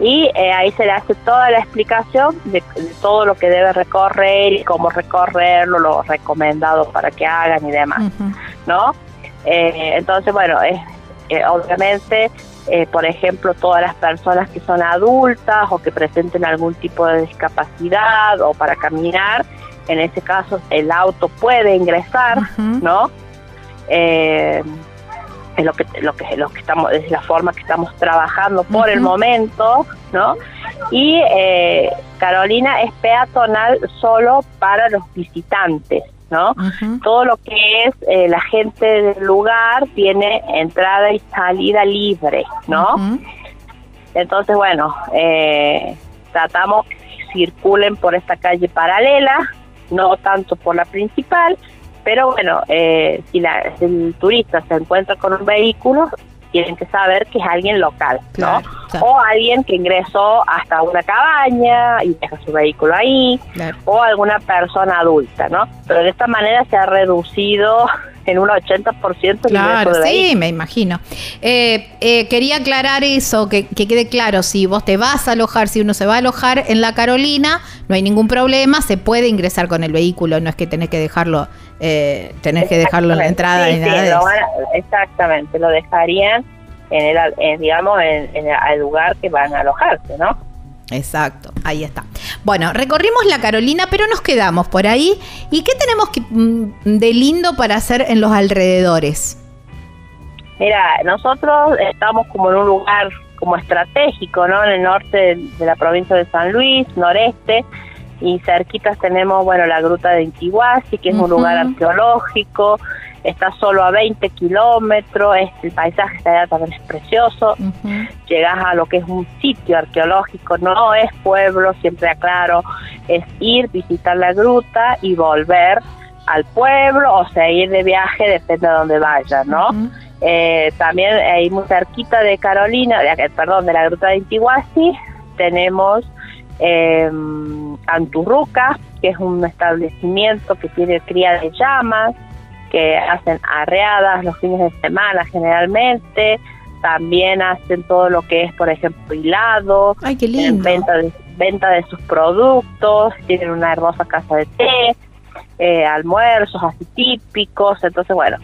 G: y eh, ahí se le hace toda la explicación de, todo lo que debe recorrer y cómo recorrerlo, lo recomendado para que hagan y demás, ¿no? Eh, entonces, bueno, eh, obviamente, eh, por ejemplo, todas las personas que son adultas o que presenten algún tipo de discapacidad o para caminar, en ese caso el auto puede ingresar, ¿no? es lo que lo que lo que estamos es la forma que estamos trabajando por el momento no y eh, Carolina es peatonal solo para los visitantes no todo lo que es eh, la gente del lugar tiene entrada y salida libre no entonces bueno eh, tratamos que circulen por esta calle paralela no tanto por la principal pero bueno, eh, si, la, el turista se encuentra con un vehículo, tienen que saber que es alguien local, ¿no? O alguien que ingresó hasta una cabaña y deja su vehículo ahí, o alguna persona adulta, ¿no? Pero de esta manera se ha reducido en un 80%
B: Claro, sí, me imagino. Eh, eh, quería aclarar eso, que, quede claro, si vos te vas a alojar, si uno se va a alojar en la Carolina, no hay ningún problema, se puede ingresar con el vehículo, no es que tenés que dejarlo, eh, tenés que dejarlo en la entrada ni nada de eso.
G: exactamente, lo dejarían en el, digamos, en, en el lugar que van a alojarse, ¿no?
B: Exacto, ahí está. Bueno, recorrimos la Carolina, pero nos quedamos por ahí. ¿Y qué tenemos que, mm, de lindo para hacer en los alrededores?
G: Mira, nosotros estamos como en un lugar como estratégico, ¿no? En el norte de la provincia de San Luis, noreste, y cerquitas tenemos, bueno, la gruta de Intihuasi, que es un lugar arqueológico, está solo a 20 kilómetros, el paisaje está allá también es precioso, llegas a lo que es un sitio arqueológico, no es pueblo, siempre aclaro, es ir, visitar la gruta y volver al pueblo o sea, ir de viaje, depende de dónde vayas, ¿no? eh, también hay muy cerquita de Carolina, de, perdón, de la gruta de Intihuasi, tenemos eh, Anturruca, que es un establecimiento que tiene cría de llamas, que hacen arreadas los fines de semana generalmente, también hacen todo lo que es, por ejemplo, hilado,
B: Ay, qué lindo.
G: venta de, venta de sus productos, tienen una hermosa casa de té, eh, almuerzos así típicos, entonces bueno,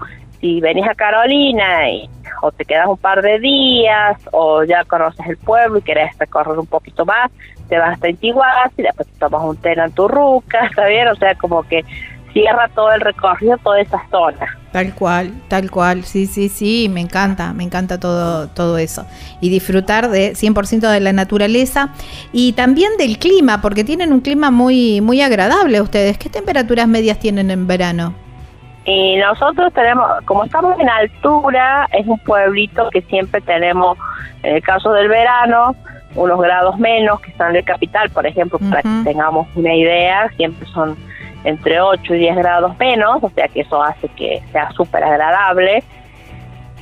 G: si venís a Carolina y, o te quedas un par de días o ya conoces el pueblo y querés recorrer un poquito más, te vas hasta Intiguas y después te tomas un té en Turruca, ¿está bien? O sea, como que cierra todo el recorrido, toda esa zona.
B: Tal cual, tal cual, sí, sí, sí, me encanta, me encanta todo, todo eso. Y disfrutar de 100% de la naturaleza y también del clima, porque tienen un clima muy, muy agradable ustedes. ¿Qué temperaturas medias tienen en verano?
G: Y nosotros tenemos, como estamos en altura, es un pueblito que siempre tenemos, en el caso del verano, unos grados menos que están en el capital, por ejemplo, para que tengamos una idea, siempre son entre 8 y 10 grados menos, o sea que eso hace que sea súper agradable.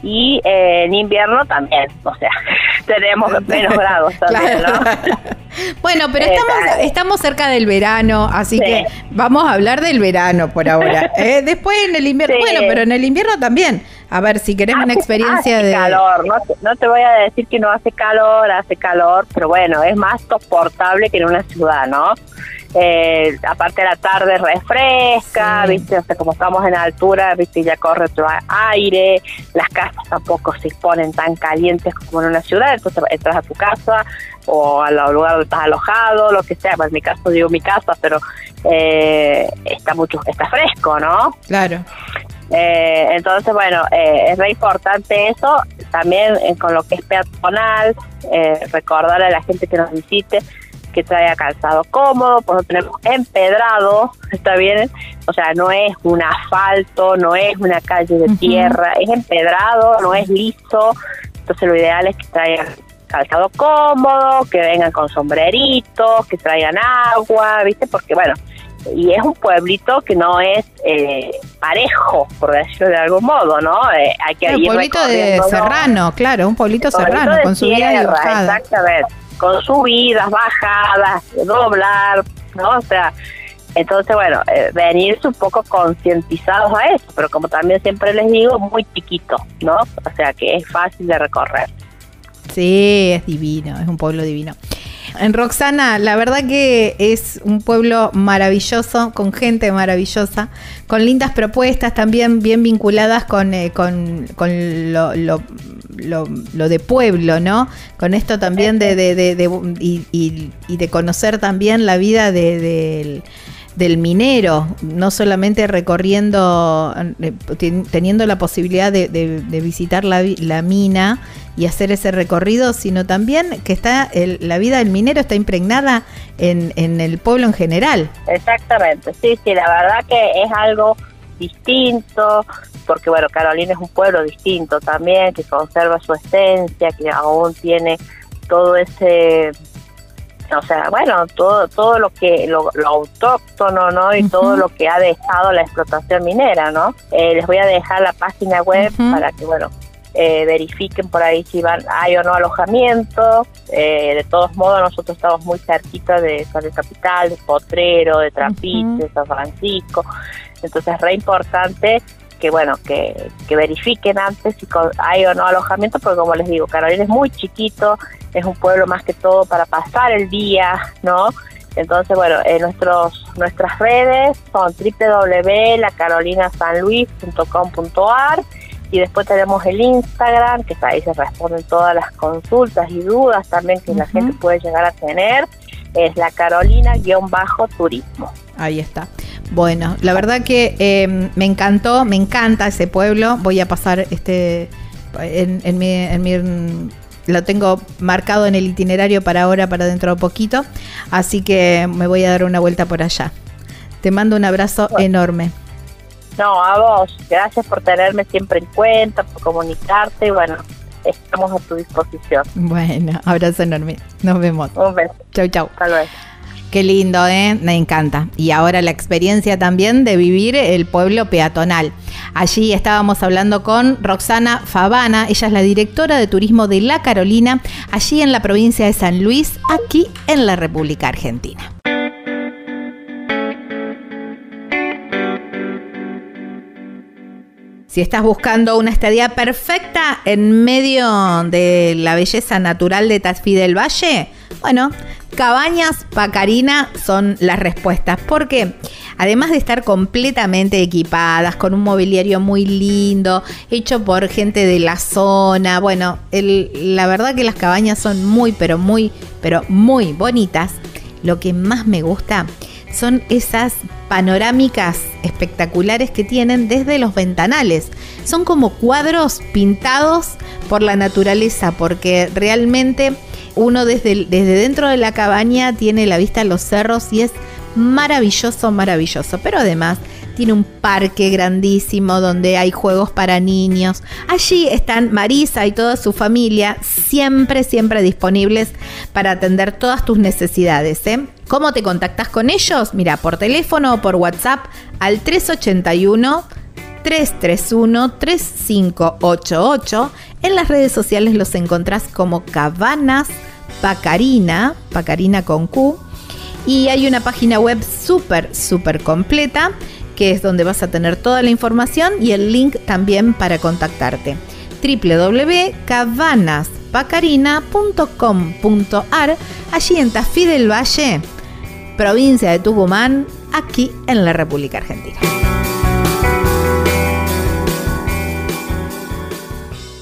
G: Y eh, en invierno también, o sea, tenemos menos grados también, ¿no?
B: Bueno, pero estamos, estamos cerca del verano, así que vamos a hablar del verano por ahora. Eh, después en el invierno, bueno, pero en el invierno también. A ver, si querés una experiencia
G: hace
B: de...
G: calor, no te, no te voy a decir que no hace calor, hace calor, pero bueno, es más soportable que en una ciudad, ¿no? Eh, aparte la tarde refresca, viste, o sea, como estamos en altura, viste, ya corre otro aire, las casas tampoco se ponen tan calientes como en una ciudad, entonces entras a tu casa o al lugar donde estás alojado, lo que sea, en mi caso digo mi casa, pero eh, está mucho, está fresco, ¿no?
B: Claro.
G: Eh, entonces, bueno, eh, es re importante eso, también eh, con lo que es peatonal, eh, recordarle a la gente que nos visite que traiga calzado cómodo, pues lo tenemos empedrado, está bien, o sea, no es un asfalto, no es una calle de tierra, es empedrado, no es liso, entonces lo ideal es que traigan calzado cómodo, que vengan con sombreritos, que traigan agua, ¿viste? Porque bueno, y es un pueblito que no es eh, parejo, por decirlo de algún modo, ¿no? Eh, hay que
B: un pueblito de serrano, claro, un pueblito
G: Pueblito
B: serrano,
G: de
B: con
G: tierra,
B: bajadas.
G: Exactamente, con subidas, bajadas, doblar, ¿no? O sea, entonces, bueno, eh, venirse un poco concientizados a eso, pero como también siempre les digo, muy chiquito, ¿no? O sea, que es fácil de recorrer.
B: Sí, es divino, es un pueblo divino. En Roxana, la verdad que es un pueblo maravilloso, con gente maravillosa, con lindas propuestas también bien vinculadas con, eh, con, con lo, lo, lo- lo de pueblo, ¿no? Con esto también de, de, de- de- y, y- y de conocer también la vida de, del- del minero, no solamente recorriendo, eh, teniendo la posibilidad de, visitar la, la, mina y hacer ese recorrido, sino también que está la vida del minero está impregnada en, en el pueblo en general.
G: Exactamente, sí, sí, la verdad que es algo distinto, porque bueno, Carolina es un pueblo distinto también, que conserva su esencia, que aún tiene todo ese o sea, bueno, todo todo lo que lo, autóctono, ¿no? Y todo lo que ha dejado la explotación minera, ¿no? Eh, les voy a dejar la página web para que, bueno, eh, verifiquen por ahí si van hay o no alojamiento. Eh, de todos modos, nosotros estamos muy cerquita de San Capital, de Potrero, de Trapiche, de San Francisco. Entonces es re importante que bueno que, que verifiquen antes si hay o no alojamiento porque como les digo Carolina es muy chiquito es un pueblo más que todo para pasar el día no entonces bueno en nuestros nuestras redes son www.lacarolinasanluis.com.ar y después tenemos el Instagram que ahí se responden todas las consultas y dudas también que la gente puede llegar a tener es la Carolina-turismo
B: ahí está bueno, la verdad que em, me encantó, me encanta ese pueblo. Voy a pasar este en, mi, en mi lo tengo marcado en el itinerario para ahora, para dentro de poquito. Así que me voy a dar una vuelta por allá. Te mando un abrazo enorme.
G: No, a vos. Gracias por tenerme siempre en cuenta, por comunicarte. Bueno, estamos a tu disposición.
B: Bueno, abrazo enorme. Nos vemos.
G: Un beso.
B: Chau, chau.
G: Hasta luego.
B: Qué lindo, ¿eh? Me encanta. Y ahora la experiencia también de vivir el pueblo peatonal. Allí estábamos hablando con Roxana Favana, ella es la directora de turismo de La Carolina, allí en la provincia de San Luis, aquí en la República Argentina. Si estás buscando una estadía perfecta en medio de la belleza natural de Tafí del Valle, bueno, Cabañas Pacarina son las respuestas, porque además de estar completamente equipadas, con un mobiliario muy lindo, hecho por gente de la zona, bueno, la verdad que las cabañas son muy, pero muy, pero muy bonitas. Lo que más me gusta son esas panorámicas espectaculares que tienen desde los ventanales. Son como cuadros pintados por la naturaleza, porque realmente uno desde, desde dentro de la cabaña tiene la vista a los cerros y es maravilloso, maravilloso. Pero además tiene un parque grandísimo donde hay juegos para niños. Allí están Marisa y toda su familia siempre, siempre disponibles para atender todas tus necesidades. ¿eh? ¿Cómo te contactas con ellos? Mira, por teléfono o por WhatsApp al 381 331 3588. En las redes sociales los encontrás como Cabanas Pacarina, Pacarina con Q. Y hay una página web súper, súper completa, que es donde vas a tener toda la información y el link también para contactarte. www.cabanaspacarina.com.ar, allí en Tafí del Valle, provincia de Tucumán, aquí en la República Argentina.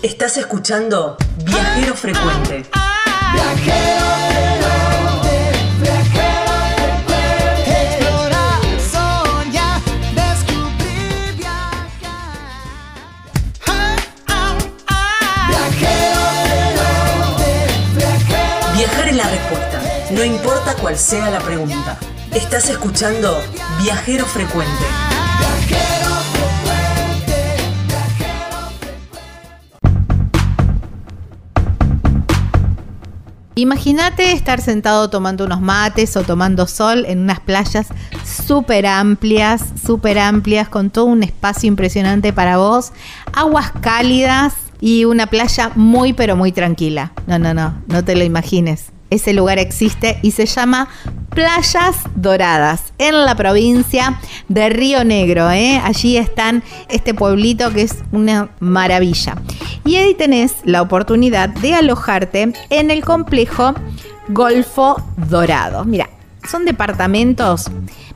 C: Estás escuchando Viajero Frecuente. Viajero Viajar no importa cuál sea la pregunta. Estás escuchando Viajero Frecuente.
B: Imagínate estar sentado tomando unos mates o tomando sol en unas playas súper amplias, súper amplias, con todo un espacio impresionante para vos, aguas cálidas y una playa muy pero muy tranquila. No, no, no, no te lo imagines. Ese lugar existe y se llama Playas Doradas en la provincia de Río Negro. ¿eh? Allí están este pueblito que es una maravilla. Y ahí tenés la oportunidad de alojarte en el complejo Golfo Dorado. Mira, son departamentos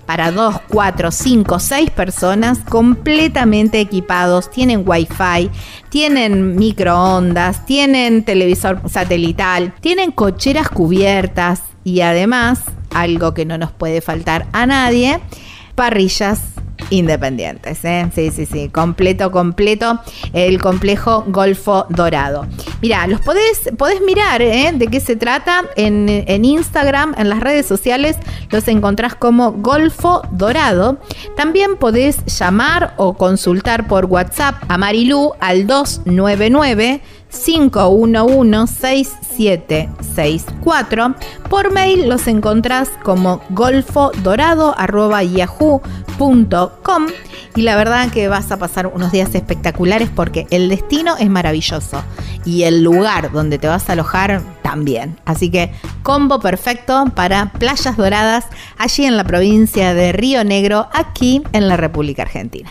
B: para 2, 4, 5, 6 personas completamente equipados. Tienen wifi, tienen microondas, tienen televisor satelital, tienen cocheras cubiertas y además algo que no nos puede faltar a nadie, parrillas independientes. ¿eh? Sí, sí, sí, completo, completo el complejo Golfo Dorado. Mira, los podés, podés mirar ¿eh? de qué se trata en, en, Instagram, en las redes sociales, los encontrás como Golfo Dorado. También podés llamar o consultar por WhatsApp a Marilú al 299 511-6764. Por mail los encontrás como golfodorado.yahoo.com y la verdad que vas a pasar unos días espectaculares porque el destino es maravilloso y el lugar donde te vas a alojar también. Así que combo perfecto para playas doradas allí en la provincia de Río Negro, aquí en la República Argentina.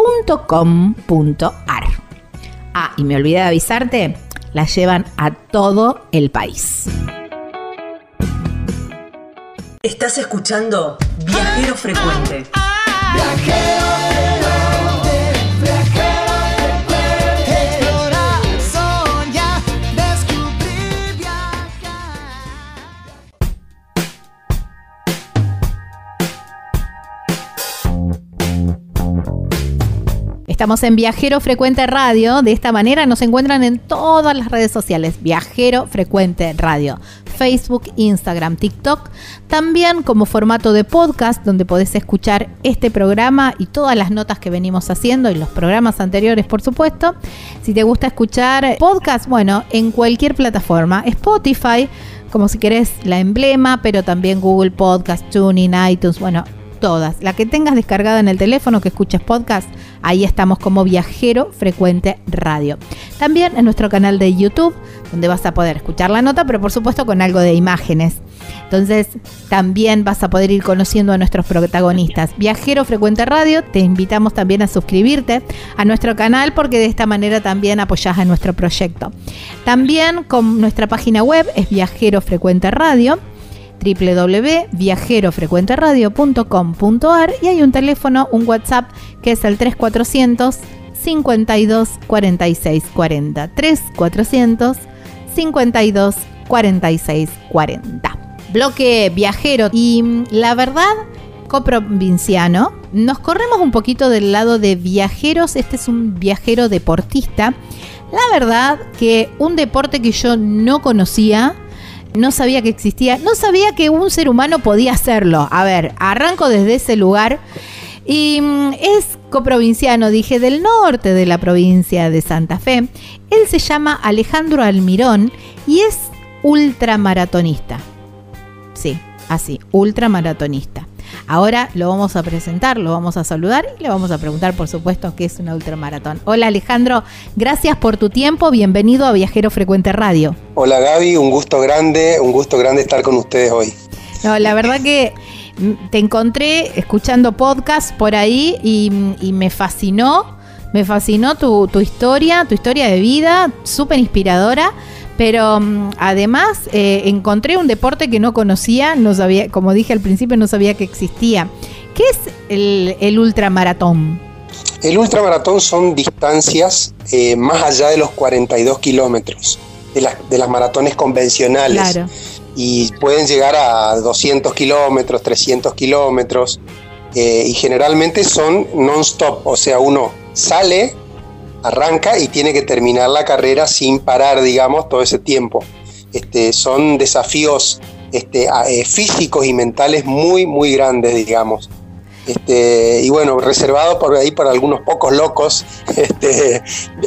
B: www.elpicapalo.com.ar. Ah, y me olvidé de avisarte, la llevan a todo el país.
C: Estás escuchando Viajero Frecuente.
A: Explorar,
B: Estamos en Viajero Frecuente Radio. De esta manera nos encuentran en todas las redes sociales. Viajero Frecuente Radio. Facebook, Instagram, TikTok. También como formato de podcast donde podés escuchar este programa y todas las notas que venimos haciendo y los programas anteriores, por supuesto. Si te gusta escuchar podcast, bueno, en cualquier plataforma. Spotify, como si querés la emblema, pero también Google Podcast, TuneIn, iTunes, bueno, todas. La que tengas descargada en el teléfono que escuches podcast, ahí estamos como Viajero Frecuente Radio. También en nuestro canal de YouTube, donde vas a poder escuchar la nota, pero por supuesto con algo de imágenes. Entonces, también vas a poder ir conociendo a nuestros protagonistas. Viajero Frecuente Radio, te invitamos también a suscribirte a nuestro canal porque de esta manera también apoyás a nuestro proyecto. También con nuestra página web es Viajero Frecuente Radio www.viajerofrecuenteradio.com.ar y hay un teléfono, un WhatsApp que es el 3400 52 46 40. 3400 52 46 40. Bloque viajero y mm, la verdad coprovinciano. Nos corremos un poquito del lado de viajeros. Este es un viajero deportista. La verdad que un deporte que yo no conocía, no sabía que existía, no sabía que un ser humano podía hacerlo. A ver, arranco desde ese lugar. Y mm, es coprovinciano, dije, del norte de la provincia de Santa Fe. Él se llama Alejandro Almirón y es ultramaratonista. Sí, así, ultramaratonista. Ahora lo vamos a presentar, lo vamos a saludar y le vamos a preguntar, por supuesto, qué es una ultramaratón. Hola Alejandro, gracias por tu tiempo, bienvenido a Viajero Frecuente Radio.
H: Hola Gaby, un gusto grande, un gusto grande estar con ustedes hoy.
B: No, la verdad que te encontré escuchando podcast por ahí y, me fascinó, me fascinó tu, tu historia, tu historia de vida, súper inspiradora. Pero mm, además eh, encontré un deporte que no conocía, no sabía, como dije al principio, no sabía que existía. ¿Qué es el, ultramaratón?
H: El ultramaratón son distancias eh, más allá de los 42 kilómetros de, de, las maratones convencionales. Claro. Y pueden llegar a 200 kilómetros, 300 kilómetros. Eh, y generalmente son non-stop, o sea, uno sale arranca y tiene que terminar la carrera sin parar, digamos, todo ese tiempo. Este, son desafíos este, eh, físicos y mentales muy, muy grandes, digamos. Este, y bueno, reservado por ahí para algunos pocos locos este,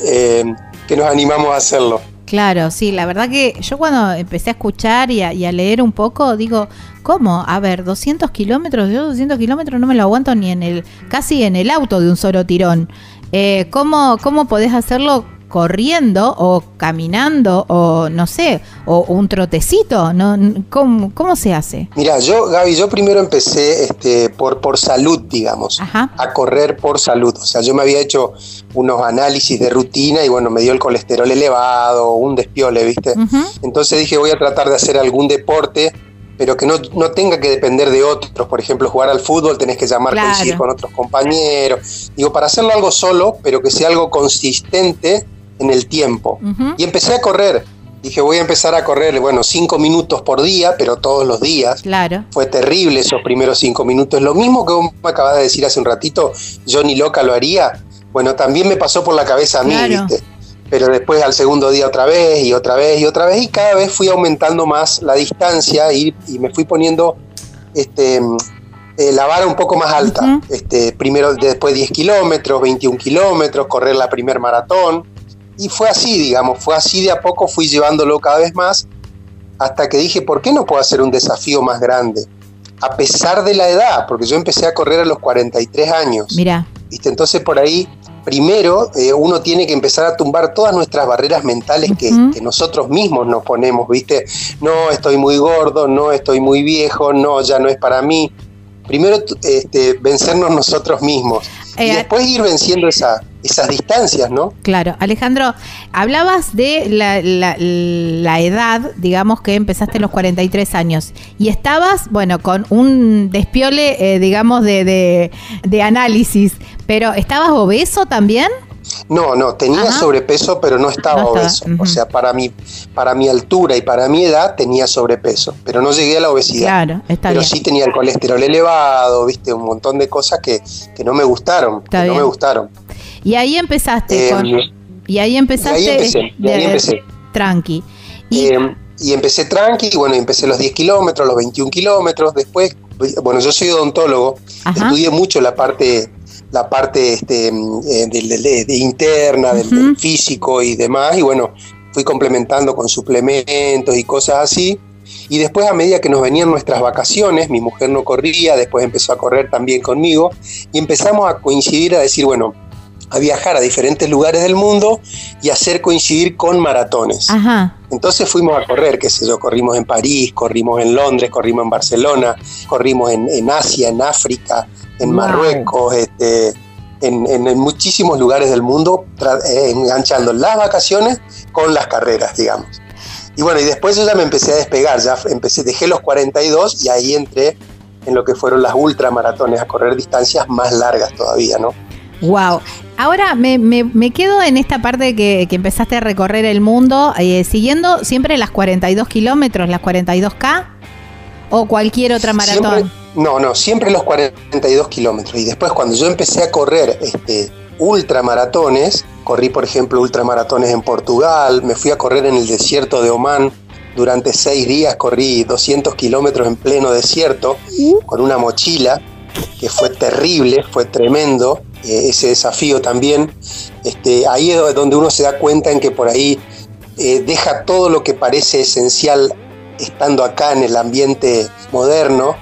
H: eh, que nos animamos a hacerlo.
B: Claro, sí, la verdad que yo cuando empecé a escuchar y a, leer un poco, digo, ¿cómo? A ver, 200 kilómetros, yo 200 kilómetros no me lo aguanto ni en el, casi en el auto de un solo tirón. Eh, ¿cómo, ¿Cómo podés hacerlo corriendo o caminando o no sé, o un trotecito? ¿no? ¿Cómo, ¿Cómo, se hace?
H: Mira, yo, Gaby, yo primero empecé este, por, por salud, digamos, a correr por salud. O sea, yo me había hecho unos análisis de rutina y bueno, me dio el colesterol elevado, un despiole, ¿viste? Entonces dije, voy a tratar de hacer algún deporte pero que no, tenga que depender de otros. Por ejemplo, jugar al fútbol tenés que llamar, coincidir con otros compañeros. Digo, para hacerlo algo solo, pero que sea algo consistente en el tiempo. Y empecé a correr. Dije, voy a empezar a correr, bueno, cinco minutos por día, pero todos los días.
B: Claro.
H: Fue terrible esos primeros cinco minutos. Lo mismo que vos me acabas de decir hace un ratito, yo ni loca lo haría. Bueno, también me pasó por la cabeza a mí, ¿viste? Pero después al segundo día otra vez y otra vez y otra vez y cada vez fui aumentando más la distancia y, me fui poniendo este, eh, la vara un poco más alta. este, primero, después 10 kilómetros, 21 kilómetros, correr la primer maratón. Y fue así, digamos, fue así de a poco, fui llevándolo cada vez más hasta que dije, ¿por qué no puedo hacer un desafío más grande? A pesar de la edad, porque yo empecé a correr a los 43 años.
B: Mira.
H: ¿Viste? Entonces por ahí primero eh, uno tiene que empezar a tumbar todas nuestras barreras mentales que, nosotros mismos nos ponemos, ¿viste? No, estoy muy gordo, no, estoy muy viejo, no, ya no es para mí. Primero este, vencernos nosotros mismos y eh, después ir venciendo esa, esas distancias, ¿no?
B: Claro, Alejandro, hablabas de la, edad, digamos que empezaste a los 43 años y estabas, bueno, con un despiole, eh, digamos, de, de, análisis, pero ¿estabas obeso también?
H: No, no, tenía sobrepeso, pero no estaba obeso. O sea, para mi, para mi altura y para mi edad tenía sobrepeso, pero no llegué a la obesidad.
B: Claro, está
H: pero sí tenía el colesterol elevado, viste, un montón de cosas que, que no me gustaron, que no me gustaron.
B: Y ahí empezaste
H: em,
B: con... Y ahí empezaste...
H: Y ahí empecé, y ahí empecé.
B: Tranqui.
H: Y, em, y empecé tranqui, y bueno, empecé los 10 kilómetros, los 21 kilómetros, después, bueno, yo soy odontólogo, estudié mucho la parte la parte este, eh, de, interna, del, físico y demás, y bueno, fui complementando con suplementos y cosas así. Y después a medida que nos venían nuestras vacaciones, mi mujer no corría, después empezó a correr también conmigo, y empezamos a coincidir, a decir, bueno, a viajar a diferentes lugares del mundo y hacer coincidir con maratones. Entonces fuimos a correr, qué sé yo, corrimos en París, corrimos en Londres, corrimos en Barcelona, corrimos en, Asia, en África, en Marruecos, este, en, muchísimos lugares del mundo, eh, enganchando las vacaciones con las carreras, digamos. Y bueno, y después yo ya me empecé a despegar, ya empecé, dejé los 42 y ahí entré en lo que fueron las ultramaratones, a correr distancias más largas todavía, ¿no?
B: Wow. Ahora me, me, quedo en esta parte que, que empezaste a recorrer el mundo, eh, siguiendo siempre las 42 kilómetros, las 42K o cualquier otra maratón.
H: no, no, siempre los 42 kilómetros. Y después cuando yo empecé a correr este, ultramaratones, corrí por ejemplo ultramaratones en Portugal, me fui a correr en el desierto de Omán, durante seis días corrí 200 kilómetros en pleno desierto con una mochila que fue terrible, fue tremendo eh, ese desafío también. Este, ahí es donde uno se da cuenta en que por ahí eh, deja todo lo que parece esencial estando acá en el ambiente moderno,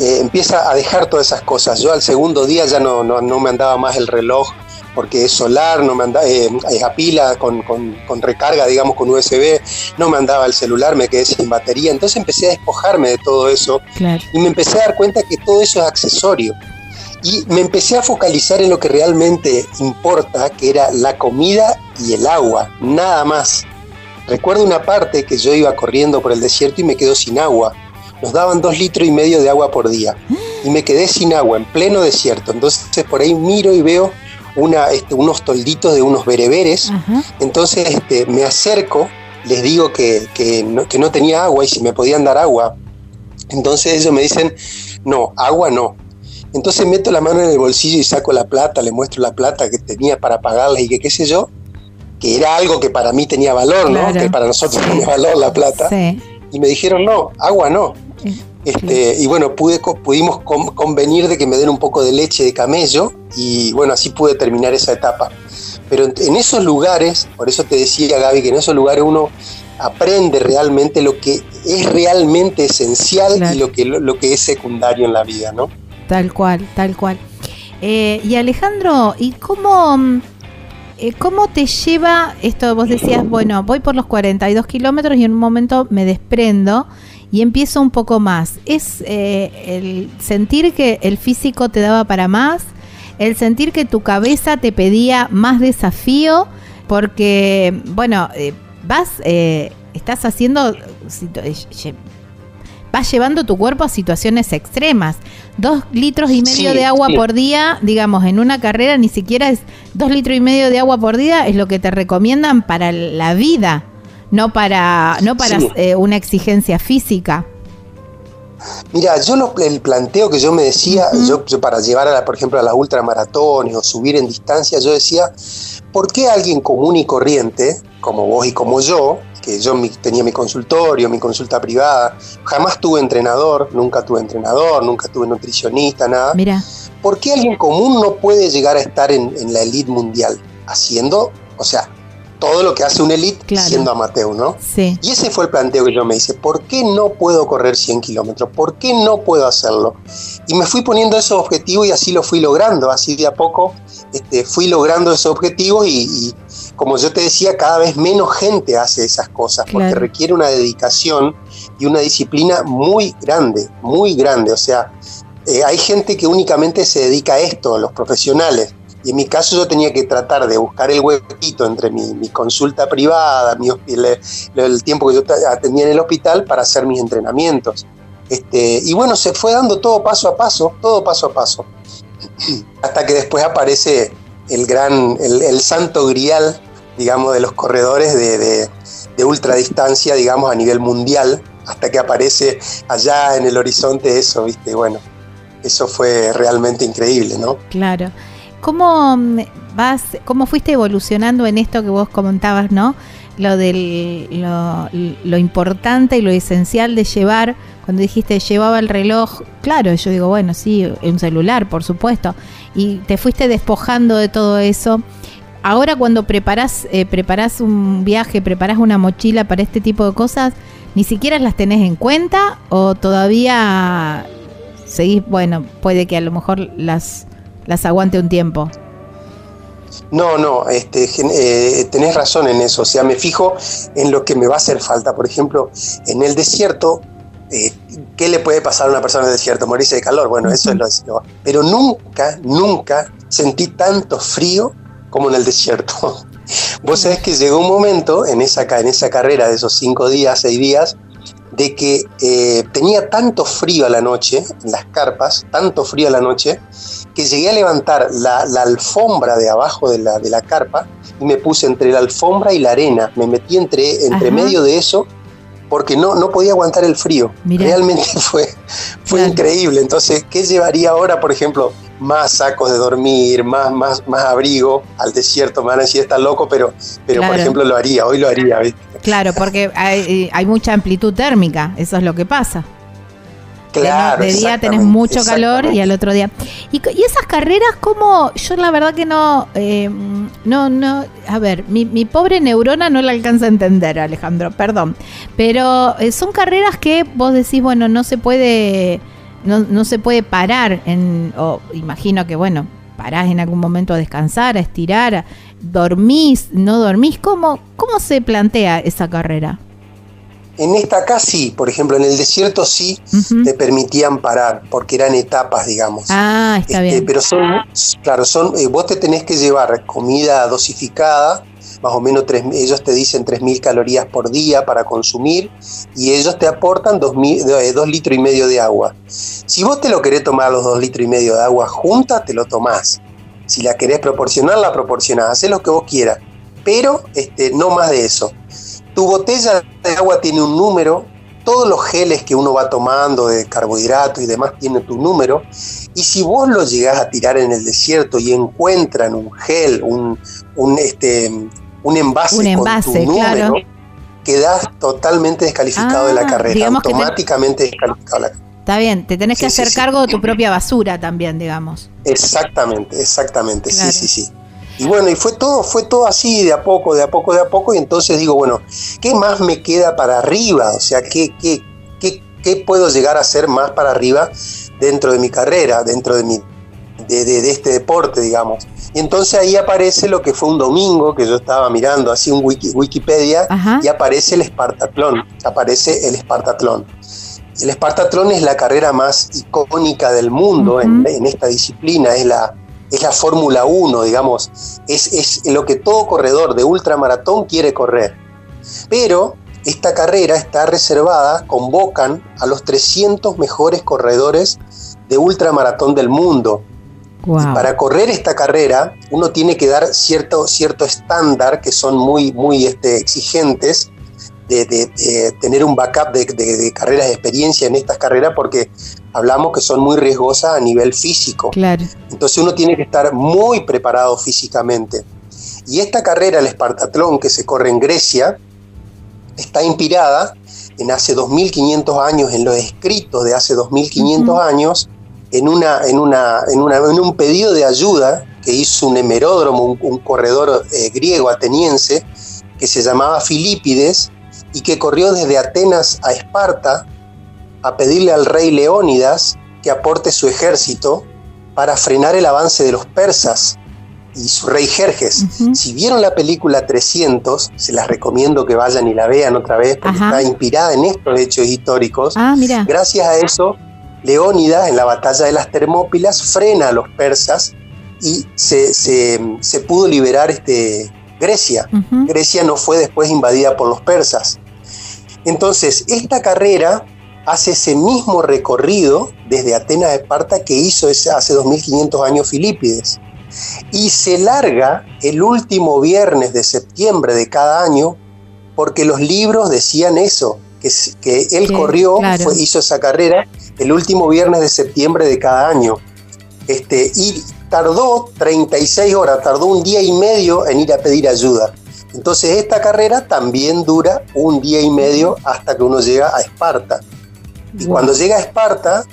H: eh, empieza a dejar todas esas cosas. Yo al segundo día ya no, no, no me andaba más el reloj porque es solar, no me andaba, eh, a pila con, con, recarga, digamos, con USB, no me andaba el celular, me quedé sin batería. Entonces empecé a despojarme de todo eso y me empecé a dar cuenta que todo eso es accesorio. Y me empecé a focalizar en lo que realmente importa, que era la comida y el agua, nada más. Recuerdo una parte que yo iba corriendo por el desierto y me quedo sin agua. Nos daban dos litros y medio de agua por día. Y me quedé sin agua en pleno desierto. Entonces por ahí miro y veo una, este, unos tolditos de unos bereberes. Entonces este, me acerco, les digo que, que, no, que no tenía agua y si me podían dar agua. Entonces ellos me dicen, no, agua no. Entonces meto la mano en el bolsillo y saco la plata, le muestro la plata que tenía para pagarles y que qué sé yo, que era algo que para mí tenía valor, ¿no? Que para nosotros tenía valor la plata. Y me dijeron, no, agua no. Este, y bueno, pude, pudimos convenir de que me den un poco de leche de camello y bueno, así pude terminar esa etapa. Pero en, esos lugares, por eso te decía Gaby, que en esos lugares uno aprende realmente lo que es realmente esencial y lo que, lo, que es secundario en la vida, ¿no?
B: Tal cual, tal cual. Eh, y Alejandro, ¿y cómo, eh, cómo te lleva esto? Vos decías, bueno, voy por los 42 kilómetros y en un momento me desprendo y empiezo un poco más. Es eh, el sentir que el físico te daba para más, el sentir que tu cabeza te pedía más desafío, porque, bueno, eh, vas, eh, estás haciendo, vas llevando tu cuerpo a situaciones extremas. Dos litros y medio de agua por día, digamos, en una carrera ni siquiera es dos litros y medio de agua por día, es lo que te recomiendan para la vida no para, no para eh, una exigencia física.
H: Mira, yo lo, el planteo que yo me decía, yo, para llevar, a por ejemplo, a las ultramaratones o subir en distancia, yo decía, ¿por qué alguien común y corriente, como vos y como yo, que yo tenía mi consultorio, mi consulta privada, jamás tuve entrenador, nunca tuve entrenador, nunca tuve nutricionista, nada.
B: Mira.
H: ¿Por qué alguien común no puede llegar a estar en, en la elite mundial? Haciendo, o sea, todo lo que hace un elite siendo amateur, ¿no?
B: Sí.
H: Y ese fue el planteo que yo me hice, ¿por qué no puedo correr 100 kilómetros? ¿Por qué no puedo hacerlo? Y me fui poniendo esos objetivos y así lo fui logrando, así de a poco este, fui logrando esos objetivos y, como yo te decía, cada vez menos gente hace esas cosas porque requiere una dedicación y una disciplina muy grande, muy grande, o sea, eh, hay gente que únicamente se dedica a esto, los profesionales, en mi caso yo tenía que tratar de buscar el huequito entre mi, consulta privada, mi, el, tiempo que yo atendía en el hospital para hacer mis entrenamientos. Este, y bueno, se fue dando todo paso a paso, todo paso a paso. Hasta que después aparece el gran, el, santo grial, digamos, de los corredores de, de, de ultradistancia, digamos, a nivel mundial, hasta que aparece allá en el horizonte eso, ¿viste? Bueno, eso fue realmente increíble, ¿no?
B: Claro. ¿Cómo mm, vas, cómo fuiste evolucionando en esto que vos comentabas, ¿no? Lo del lo, importante y lo esencial de llevar, cuando dijiste llevaba el reloj, claro, yo digo, bueno, sí, un celular, por supuesto, y te fuiste despojando de todo eso. Ahora cuando preparas, eh, preparas un viaje, preparas una mochila para este tipo de cosas, ni siquiera las tenés en cuenta o todavía seguís, bueno, puede que a lo mejor las las aguante un tiempo.
H: No, no, este, eh, tenés razón en eso. O sea, me fijo en lo que me va a hacer falta. Por ejemplo, en el desierto, eh, ¿qué le puede pasar a una persona en el desierto? Morirse de calor. Bueno, eso es lo. Pero nunca, nunca sentí tanto frío como en el desierto. Vos sabés que llegó un momento en esa, en esa carrera de esos cinco días, seis días, de que eh, tenía tanto frío a la noche, en las carpas, tanto frío a la noche, que llegué a levantar la, alfombra de abajo de la, de la, carpa y me puse entre la alfombra y la arena. Me metí entre, entre medio de eso porque no, no podía aguantar el frío. Realmente fue, fue increíble. Entonces, ¿qué llevaría ahora, por ejemplo? Más sacos de dormir, más, más, más abrigo al desierto. Me van a decir, está loco, pero, pero por ejemplo lo haría, hoy lo haría.
B: Claro, porque hay, hay mucha amplitud térmica, eso es lo que pasa.
H: Claro,
B: de, día tenés mucho calor y al otro día. Y, esas carreras, como yo la verdad que no, eh, no, no, a ver, mi, pobre neurona no la alcanza a entender, Alejandro, perdón. Pero eh, son carreras que vos decís, bueno, no se puede, no, no se puede parar, en, o imagino que, bueno, parás en algún momento a descansar, a estirar, dormís, no dormís. ¿Cómo, cómo se plantea esa carrera?
H: En esta acá sí, por ejemplo, en el desierto sí te permitían parar, porque eran etapas, digamos.
B: Ah, está este, bien.
H: Pero son, claro, son, eh, vos te tenés que llevar comida dosificada, más o menos tres, ellos te dicen 3.000 calorías por día para consumir y ellos te aportan 2 eh, litros y medio de agua. Si vos te lo querés tomar los 2 litros y medio de agua juntas, te lo tomás. Si la querés proporcionar, la proporcionás. Hacé lo que vos quieras, pero este, no más de eso. Tu botella de agua tiene un número, todos los geles que uno va tomando de carbohidratos y demás tienen tu número, y si vos lo llegás a tirar en el desierto y encuentran un gel, un, un, este, un envase, con tu número, quedás totalmente descalificado de la ah, carrera, automáticamente descalificado de la carrera.
B: Está bien, te tenés que hacer cargo de tu propia basura también, digamos.
H: Exactamente, exactamente, sí, sí, sí. Y bueno, y fue todo, fue todo así de a poco, de a poco, de a poco, y entonces digo, bueno, ¿qué más me queda para arriba? O sea, ¿qué, qué, qué, qué puedo llegar a hacer más para arriba dentro de mi carrera, dentro de, mi, de, de, este deporte, digamos? Y entonces ahí aparece lo que fue un domingo, que yo estaba mirando así un Wikipedia, y aparece el Espartatlón, aparece el Espartatlón. El Espartatlón es la carrera más icónica del mundo en, en esta disciplina, es la, es la Fórmula 1, digamos, es, es lo que todo corredor de ultramaratón quiere correr. Pero esta carrera está reservada, convocan a los 300 mejores corredores de ultramaratón del mundo. Y para correr esta carrera, uno tiene que dar cierto, cierto estándar que son muy, muy este, exigentes de, tener un backup de, de, carreras de experiencia en estas carreras porque hablamos que son muy riesgosas a nivel físico.
B: Claro.
H: Entonces uno tiene que estar muy preparado físicamente. Y esta carrera, el Espartatlón, que se corre en Grecia, está inspirada en hace 2500 años, en los escritos de hace 2500 años, en, una, en, una, en, una, en un pedido de ayuda que hizo un hemeródromo, un, corredor eh, griego ateniense, que se llamaba Filipides, y que corrió desde Atenas a Esparta a pedirle al rey Leónidas que aporte su ejército para frenar el avance de los persas y su rey Jerjes. Si vieron la película 300, se las recomiendo que vayan y la vean otra vez porque está inspirada en estos hechos históricos.
B: Ah,
H: Gracias a eso, Leónidas en la batalla de las Termópilas frena a los persas y se, se pudo liberar este, Grecia. Grecia no fue después invadida por los persas. Entonces, esta carrera hace ese mismo recorrido desde Atenas a Esparta que hizo ese, hace 2500 años Filipides. Y se larga el último viernes de septiembre de cada año porque los libros decían eso, que, que él corrió, hizo esa carrera el último viernes de septiembre de cada año. Este, y tardó 36 horas, tardó un día y medio en ir a pedir ayuda. Entonces esta carrera también dura un día y medio hasta que uno llega a Esparta. Y cuando llega a Esparta,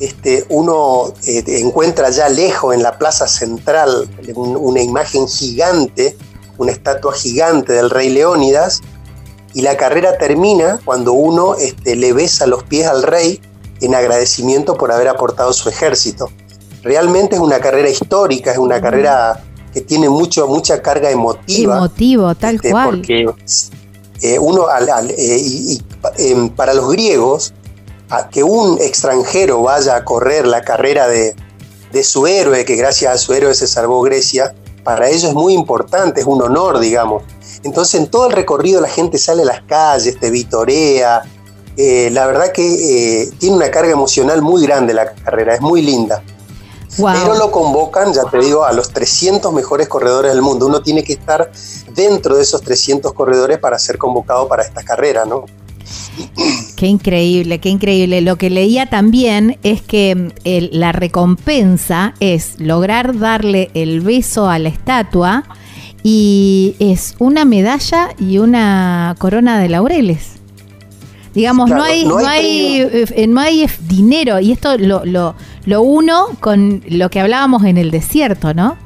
H: este, uno eh, encuentra ya lejos en la plaza central una imagen gigante, una estatua gigante del rey Leónidas, y la carrera termina cuando uno este, le besa los pies al rey en agradecimiento por haber aportado su ejército realmente es una carrera histórica, es una carrera que tiene mucho, mucha carga emotiva.
B: Emotivo, tal este, cual.
H: Porque eh, uno, eh, y, em, para los griegos, a que un extranjero vaya a correr la carrera de, de, su héroe, que gracias a su héroe se salvó Grecia, para ellos es muy importante, es un honor, digamos. Entonces en todo el recorrido la gente sale a las calles, te vitorea. Eh, la verdad que eh, tiene una carga emocional muy grande la carrera, es muy linda. Pero lo convocan, ya te digo, a los 300 mejores corredores del mundo. Uno tiene que estar dentro de esos 300 corredores para ser convocado para esta carrera, ¿no?
B: Qué increíble, qué increíble. Lo que leía también es que mm, la recompensa es lograr darle el beso a la estatua y es una medalla y una corona de laureles. Digamos, no, hay, no, hay, eh, no, hay, dinero y esto lo, lo, lo uno con lo que hablábamos en el desierto, ¿no?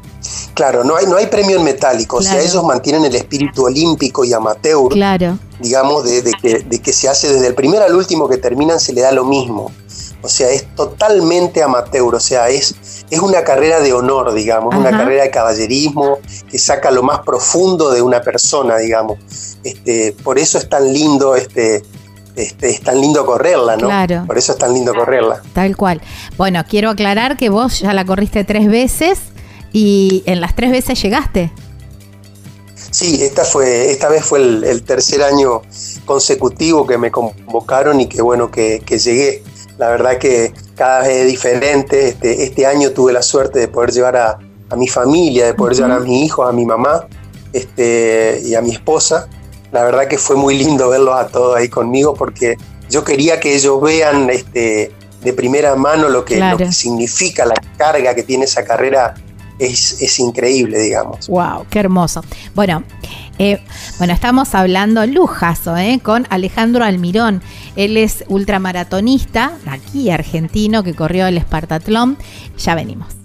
H: Claro, no hay, no hay premio en metálico, o sea, ellos mantienen el espíritu olímpico y amateur,
B: claro.
H: digamos, de, que, de, que, se hace desde el primero al último que terminan, se le da lo mismo. O sea, es totalmente amateur, o sea, es, es una carrera de honor, digamos, una carrera de caballerismo que saca lo más profundo de una persona, digamos. Este, por eso es tan lindo este, este, es tan lindo correrla, ¿no?
B: Claro.
H: Por eso es tan lindo correrla.
B: Tal cual. Bueno, quiero aclarar que vos ya la corriste tres veces y en las tres veces llegaste.
H: Sí, esta fue, esta vez fue el, tercer año consecutivo que me convocaron y que bueno que, llegué. La verdad que cada vez es diferente. Este, este año tuve la suerte de poder llevar a, mi familia, de poder llevar a mi hijo, a mi mamá este, y a mi esposa. La verdad que fue muy lindo verlos a todos ahí conmigo porque yo quería que ellos vean este, de primera mano lo que, lo que significa la carga que tiene esa carrera es, increíble, digamos.
B: Wow, qué hermoso. Bueno, eh, bueno, estamos hablando lujazo eh, con Alejandro Almirón. Él es ultramaratonista, aquí argentino, que corrió el Espartatlón. Ya venimos.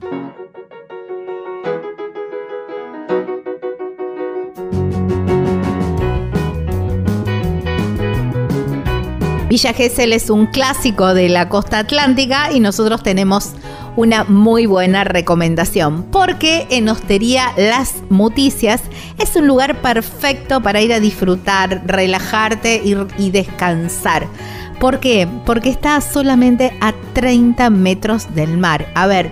B: Villa Gesell es un clásico de la costa atlántica y nosotros tenemos una muy buena recomendación, porque en Hostería Las Muticias es un lugar perfecto para ir a disfrutar, relajarte y, y descansar. ¿Por qué? Porque está solamente a 30 metros del mar. A ver,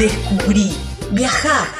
C: Descubrí, viajar.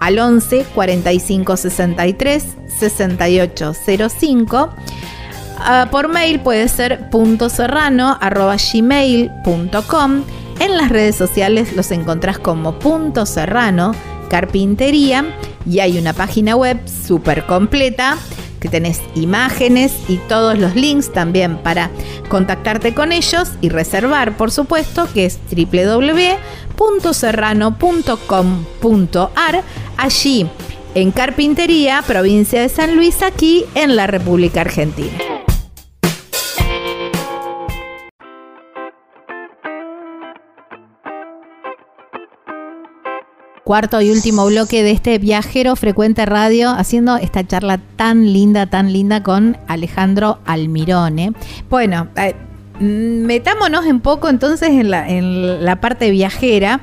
B: al 11 45 63 68 05. por mail puede ser punto serrano gmail.com. En las redes sociales los encontrás como punto serrano carpintería y hay una página web súper completa que tenés imágenes y todos los links también para contactarte con ellos y reservar, por supuesto, que es www.serrano.com.ar, allí en Carpintería, provincia de San Luis, aquí en la República Argentina. Cuarto y último bloque de este viajero frecuente radio, haciendo esta charla tan linda, tan linda con Alejandro Almirone. Bueno, eh, metámonos un poco entonces en la, en la parte viajera.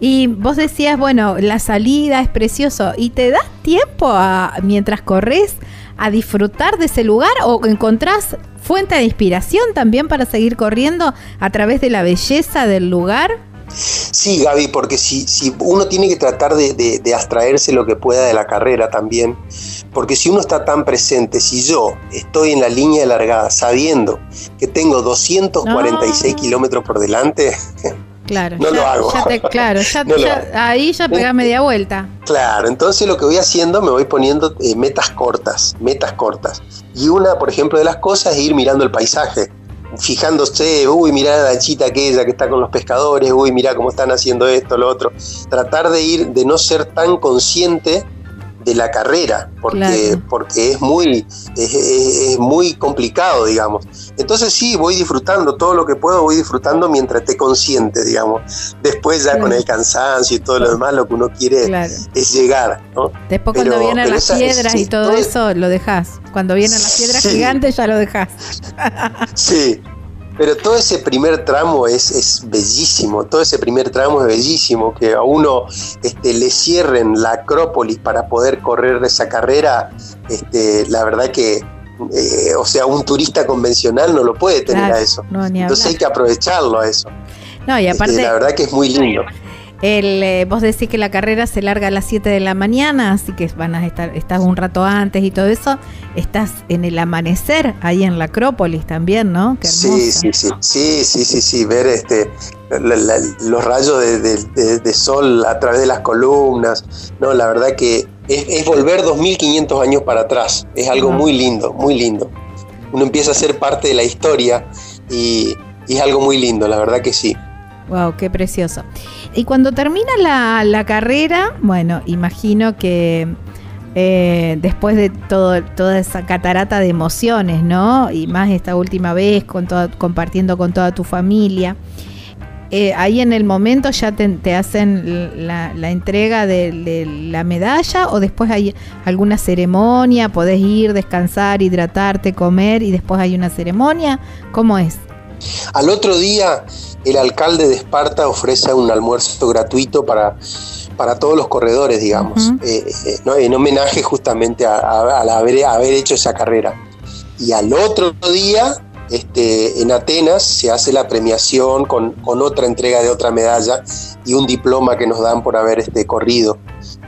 B: Y vos decías, bueno, la salida es precioso. ¿Y te das tiempo a, mientras corres a disfrutar de ese lugar o encontrás fuente de inspiración también para seguir corriendo a través de la belleza del lugar?
H: Sí, Gaby, porque si, si uno tiene que tratar de, abstraerse lo que pueda de la carrera también, porque si uno está tan presente, si yo estoy en la línea de largada sabiendo que tengo 246 kilómetros por delante,
B: Claro,
H: no lo hago.
B: claro, ahí ya pega media vuelta.
H: Claro, entonces lo que voy haciendo, me voy poniendo eh, metas cortas, metas cortas. Y una, por ejemplo, de las cosas es ir mirando el paisaje fijándose, uy, mirá la lanchita aquella que está con los pescadores, uy, mirá cómo están haciendo esto, lo otro. Tratar de ir, de no ser tan consciente de la carrera, porque, porque es muy, es, muy complicado, digamos. Entonces sí, voy disfrutando todo lo que puedo, voy disfrutando mientras esté consciente, digamos. Después ya con el cansancio y todo lo demás, lo que uno quiere es llegar, ¿no?
B: Después cuando vienen las piedras y todo, eso, lo dejas. Cuando vienen las piedras gigantes ya lo dejas.
H: sí, pero todo ese primer tramo es, es, bellísimo, todo ese primer tramo es bellísimo, que a uno este, le cierren la Acrópolis para poder correr esa carrera, este, la verdad que, eh, o sea, un turista convencional no lo puede tener a eso. Entonces hay que aprovecharlo a eso.
B: No, y aparte...
H: la verdad que es muy lindo.
B: El, eh, vos decís que la carrera se larga a las 7 de la mañana, así que van a estar, estás un rato antes y todo eso. Estás en el amanecer ahí en la Acrópolis también, ¿no?
H: sí, sí, sí, sí, sí, sí, sí, ver este los rayos de, sol a través de las columnas. No, la verdad que es, volver 2500 años para atrás. Es algo muy lindo, muy lindo. Uno empieza a ser parte de la historia y es algo muy lindo, la verdad que sí.
B: Wow, qué precioso. Y cuando termina la, carrera, bueno, imagino que eh, después de todo, toda esa catarata de emociones, ¿no? Y más esta última vez con compartiendo con toda tu familia. Eh, ahí en el momento ya te, hacen la, entrega de, la medalla o después hay alguna ceremonia, podés ir, descansar, hidratarte, comer y después hay una ceremonia. ¿Cómo es?
H: Al otro día el alcalde de Esparta ofrece un almuerzo gratuito para, para todos los corredores, digamos, eh, eh, en homenaje justamente a, haber, hecho esa carrera. Y al otro día, este, en Atenas, se hace la premiación con, otra entrega de otra medalla y un diploma que nos dan por haber este, corrido.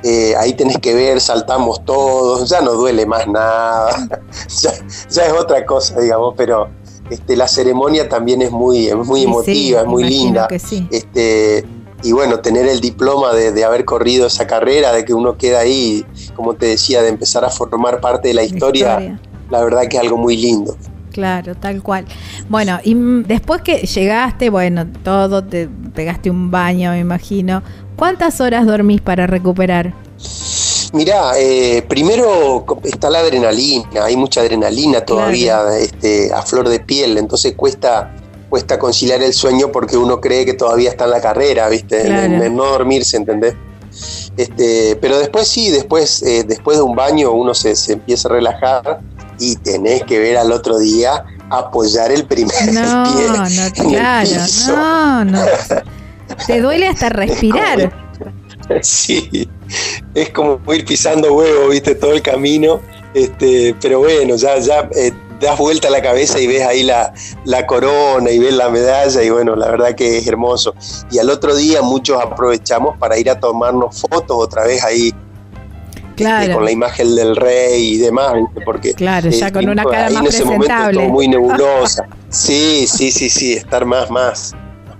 H: Eh, ahí tenés que ver, saltamos todos, ya no duele más nada, ya, ya es otra cosa, digamos, pero este, la ceremonia también es muy, muy emotiva, es muy linda. Este, y bueno, tener el diploma de, haber corrido esa carrera, de que uno queda ahí, como te decía, de empezar a formar parte de la historia, la, verdad que es algo muy lindo.
B: Claro, tal cual. Bueno, y después que llegaste, bueno, todo, te pegaste un baño, me imagino. ¿Cuántas horas dormís para recuperar?
H: Mirá, eh, primero está la adrenalina, hay mucha adrenalina todavía este, a flor de piel, entonces cuesta, cuesta conciliar el sueño porque uno cree que todavía está en la carrera, ¿viste? En, no dormirse, ¿entendés? Este, pero después sí, después, eh, después de un baño uno se, empieza a relajar y tenés que ver al otro día apoyar el primer
B: no,
H: pie.
B: No, claro, no, no. Te duele hasta respirar.
H: Sí, es como ir pisando huevo, viste, todo el camino. Este, pero bueno, ya, ya eh, das vuelta la cabeza y ves ahí la, la, corona y ves la medalla y bueno, la verdad que es hermoso. Y al otro día muchos aprovechamos para ir a tomarnos fotos otra vez ahí. Este, claro. con la imagen del rey y demás, porque
B: claro, ya con una cara más en ese presentable.
H: momento muy nebulosa. Sí, sí, sí, sí, estar más, más,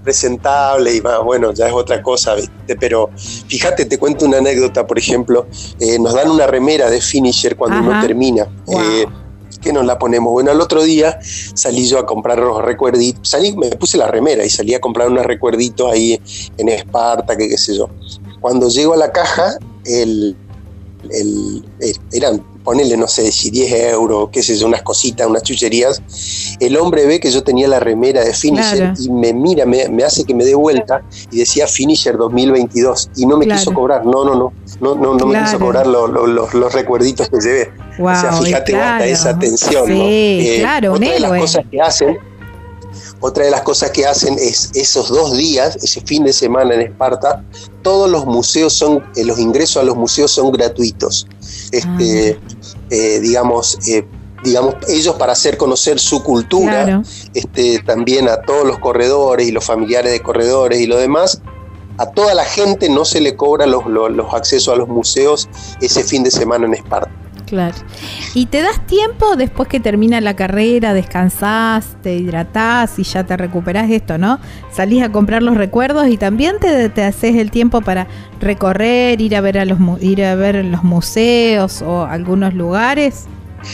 H: presentable y más, bueno, ya es otra cosa, ¿viste? Pero fíjate, te cuento una anécdota, por ejemplo, eh, nos dan una remera de finisher cuando uno termina. Eh, ¿Qué nos la ponemos? Bueno, el otro día salí yo a comprar los recuerditos, salí, me puse la remera y salí a comprar unos recuerditos ahí en Esparta, que qué sé yo. Cuando llego a la caja, el, el, eran ponele, no sé, si 10 euros, qué sé yo, unas cositas, unas chucherías, el hombre ve que yo tenía la remera de Finisher y me mira, me, hace que me dé vuelta y decía Finisher 2022 y no me quiso cobrar, no, no, no, no, no, no me quiso cobrar los recuerditos que llevé. o sea, fíjate hasta esa atención, ¿no?
B: Eh, claro,
H: otra de las cosas que hacen otra de las cosas que hacen es esos dos días, ese fin de semana en Esparta, todos los museos son, eh, los ingresos a los museos son gratuitos. Este, ah. Eh, digamos, eh, digamos, ellos para hacer conocer su cultura, este, también a todos los corredores y los familiares de corredores y lo demás, a toda la gente no se le cobra los, los accesos a los museos ese fin de semana en Esparta.
B: Claro. ¿Y te das tiempo después que termina la carrera, descansás, te hidratás y ya te recuperás esto, ¿no? Salís a comprar los recuerdos y también te, te haces el tiempo para recorrer, ir a ver a los ir a ver los museos o algunos lugares.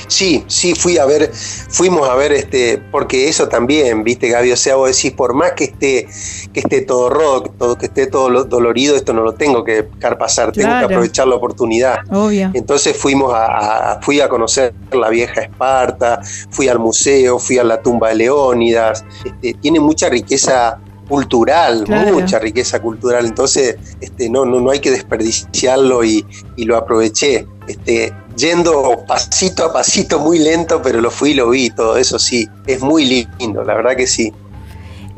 H: Sí, sí, fui a ver, fuimos a ver este, porque eso también, viste, Gaby, o sea, vos decís, por más que esté, que esté todo roto, todo, que esté todo dolorido, esto no lo tengo que dejar pasar, tengo que aprovechar la oportunidad.
B: Obvio.
H: Entonces fuimos a, fui a conocer la vieja Esparta, fui al museo, fui a la tumba de Leónidas, este, tiene mucha riqueza cultural, mucha riqueza cultural, entonces este, no, no, no hay que desperdiciarlo y, y lo aproveché. Este, yendo pasito a pasito, muy lento, pero lo fui y lo vi, todo eso sí, es muy lindo, la verdad que sí.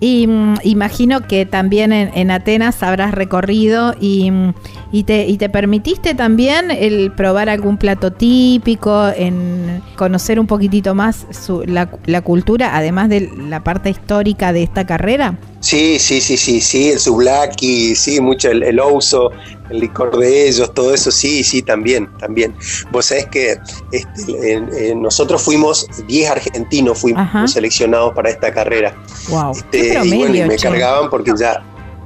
B: Y mm, imagino que también en, Atenas habrás recorrido y, mm, y, te, y, te, permitiste también el probar algún plato típico, en conocer un poquitito más la, la cultura, además de la parte histórica de esta carrera.
H: Sí, sí, sí, sí, sí, el sublaki, sí, mucho el, el ouso, el licor de ellos, todo eso, sí, sí, también, también. Vos sabés que este, nosotros fuimos, 10 argentinos fuimos seleccionados para esta carrera.
B: Wow.
H: Este, y bueno, y me cargaban porque ya,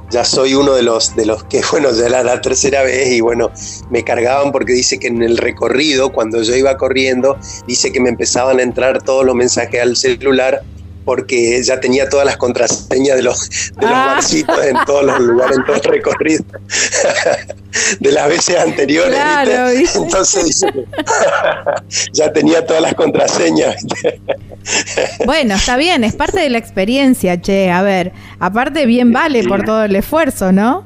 H: ya soy uno de los, de los que, bueno, ya era la tercera vez y bueno, me cargaban porque dice que en el recorrido, cuando yo iba corriendo, dice que me empezaban a entrar todos los mensajes al celular porque ya tenía todas las contraseñas de los, de los ah. barcitos en todos los lugares, en todo el recorrido de las veces anteriores. Entonces ya tenía todas las contraseñas.
B: bueno, está bien, es parte de la experiencia, che. A ver, aparte bien vale por todo el esfuerzo, ¿no?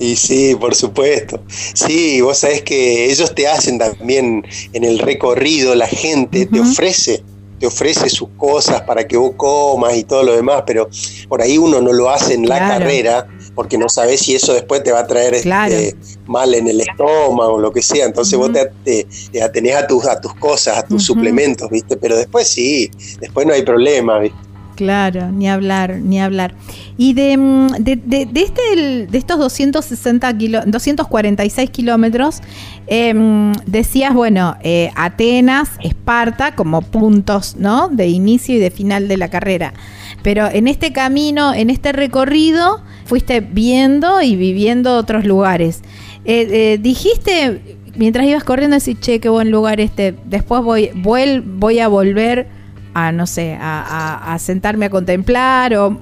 H: Y sí, por supuesto. Sí, vos sabés que ellos te hacen también en el recorrido, la gente te ofrece te ofrece sus cosas para que vos comas y todo lo demás, pero por ahí uno no lo hace en la carrera porque no sabes si eso después te va a traer este, mal en el estómago o lo que sea. Entonces vos te, te, atenés a tus, a tus cosas, a tus suplementos, ¿viste? Pero después sí, después no hay problema, ¿viste?
B: Claro, ni hablar, ni hablar. Y de, mm, de, de, este, de estos 260 kilo, 246 kilómetros, em, decías, bueno, eh, Atenas, Esparta, como puntos, ¿no? De inicio y de final de la carrera. Pero en este camino, en este recorrido, fuiste viendo y viviendo otros lugares. Eh, eh, dijiste, mientras ibas corriendo, decís, che, qué buen lugar este, después voy, voy a volver a no sé, a, sentarme a contemplar o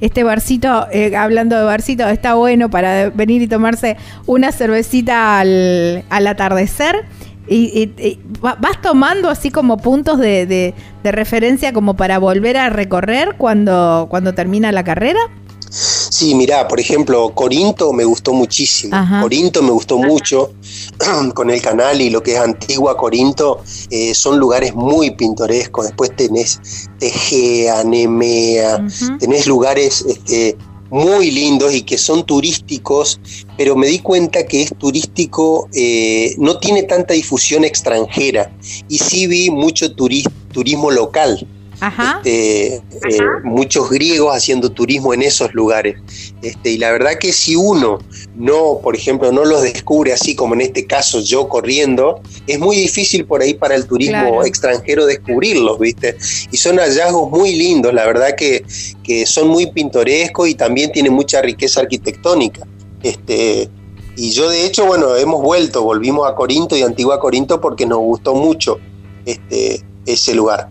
B: este barcito, eh, hablando de barcito, está bueno para venir y tomarse una cervecita al, atardecer. Y, vas tomando así como puntos de, de, referencia como para volver a recorrer cuando, cuando termina la carrera.
H: Sí, mirá, por ejemplo, Corinto me gustó muchísimo. Corinto me gustó mucho con el canal y lo que es Antigua Corinto. Eh, son lugares muy pintorescos. Después tenés Tegea, Nemea, tenés lugares este, muy lindos y que son turísticos, pero me di cuenta que es turístico, eh, no tiene tanta difusión extranjera y sí vi mucho turismo local. Este, eh, muchos griegos haciendo turismo en esos lugares. Este, y la verdad que si uno no, por ejemplo, no los descubre así como en este caso yo corriendo, es muy difícil por ahí para el turismo extranjero descubrirlos, ¿viste? Y son hallazgos muy lindos, la verdad que, que son muy pintorescos y también tienen mucha riqueza arquitectónica. Este, y yo de hecho, bueno, hemos vuelto, volvimos a Corinto y Antigua Corinto porque nos gustó mucho este, ese lugar.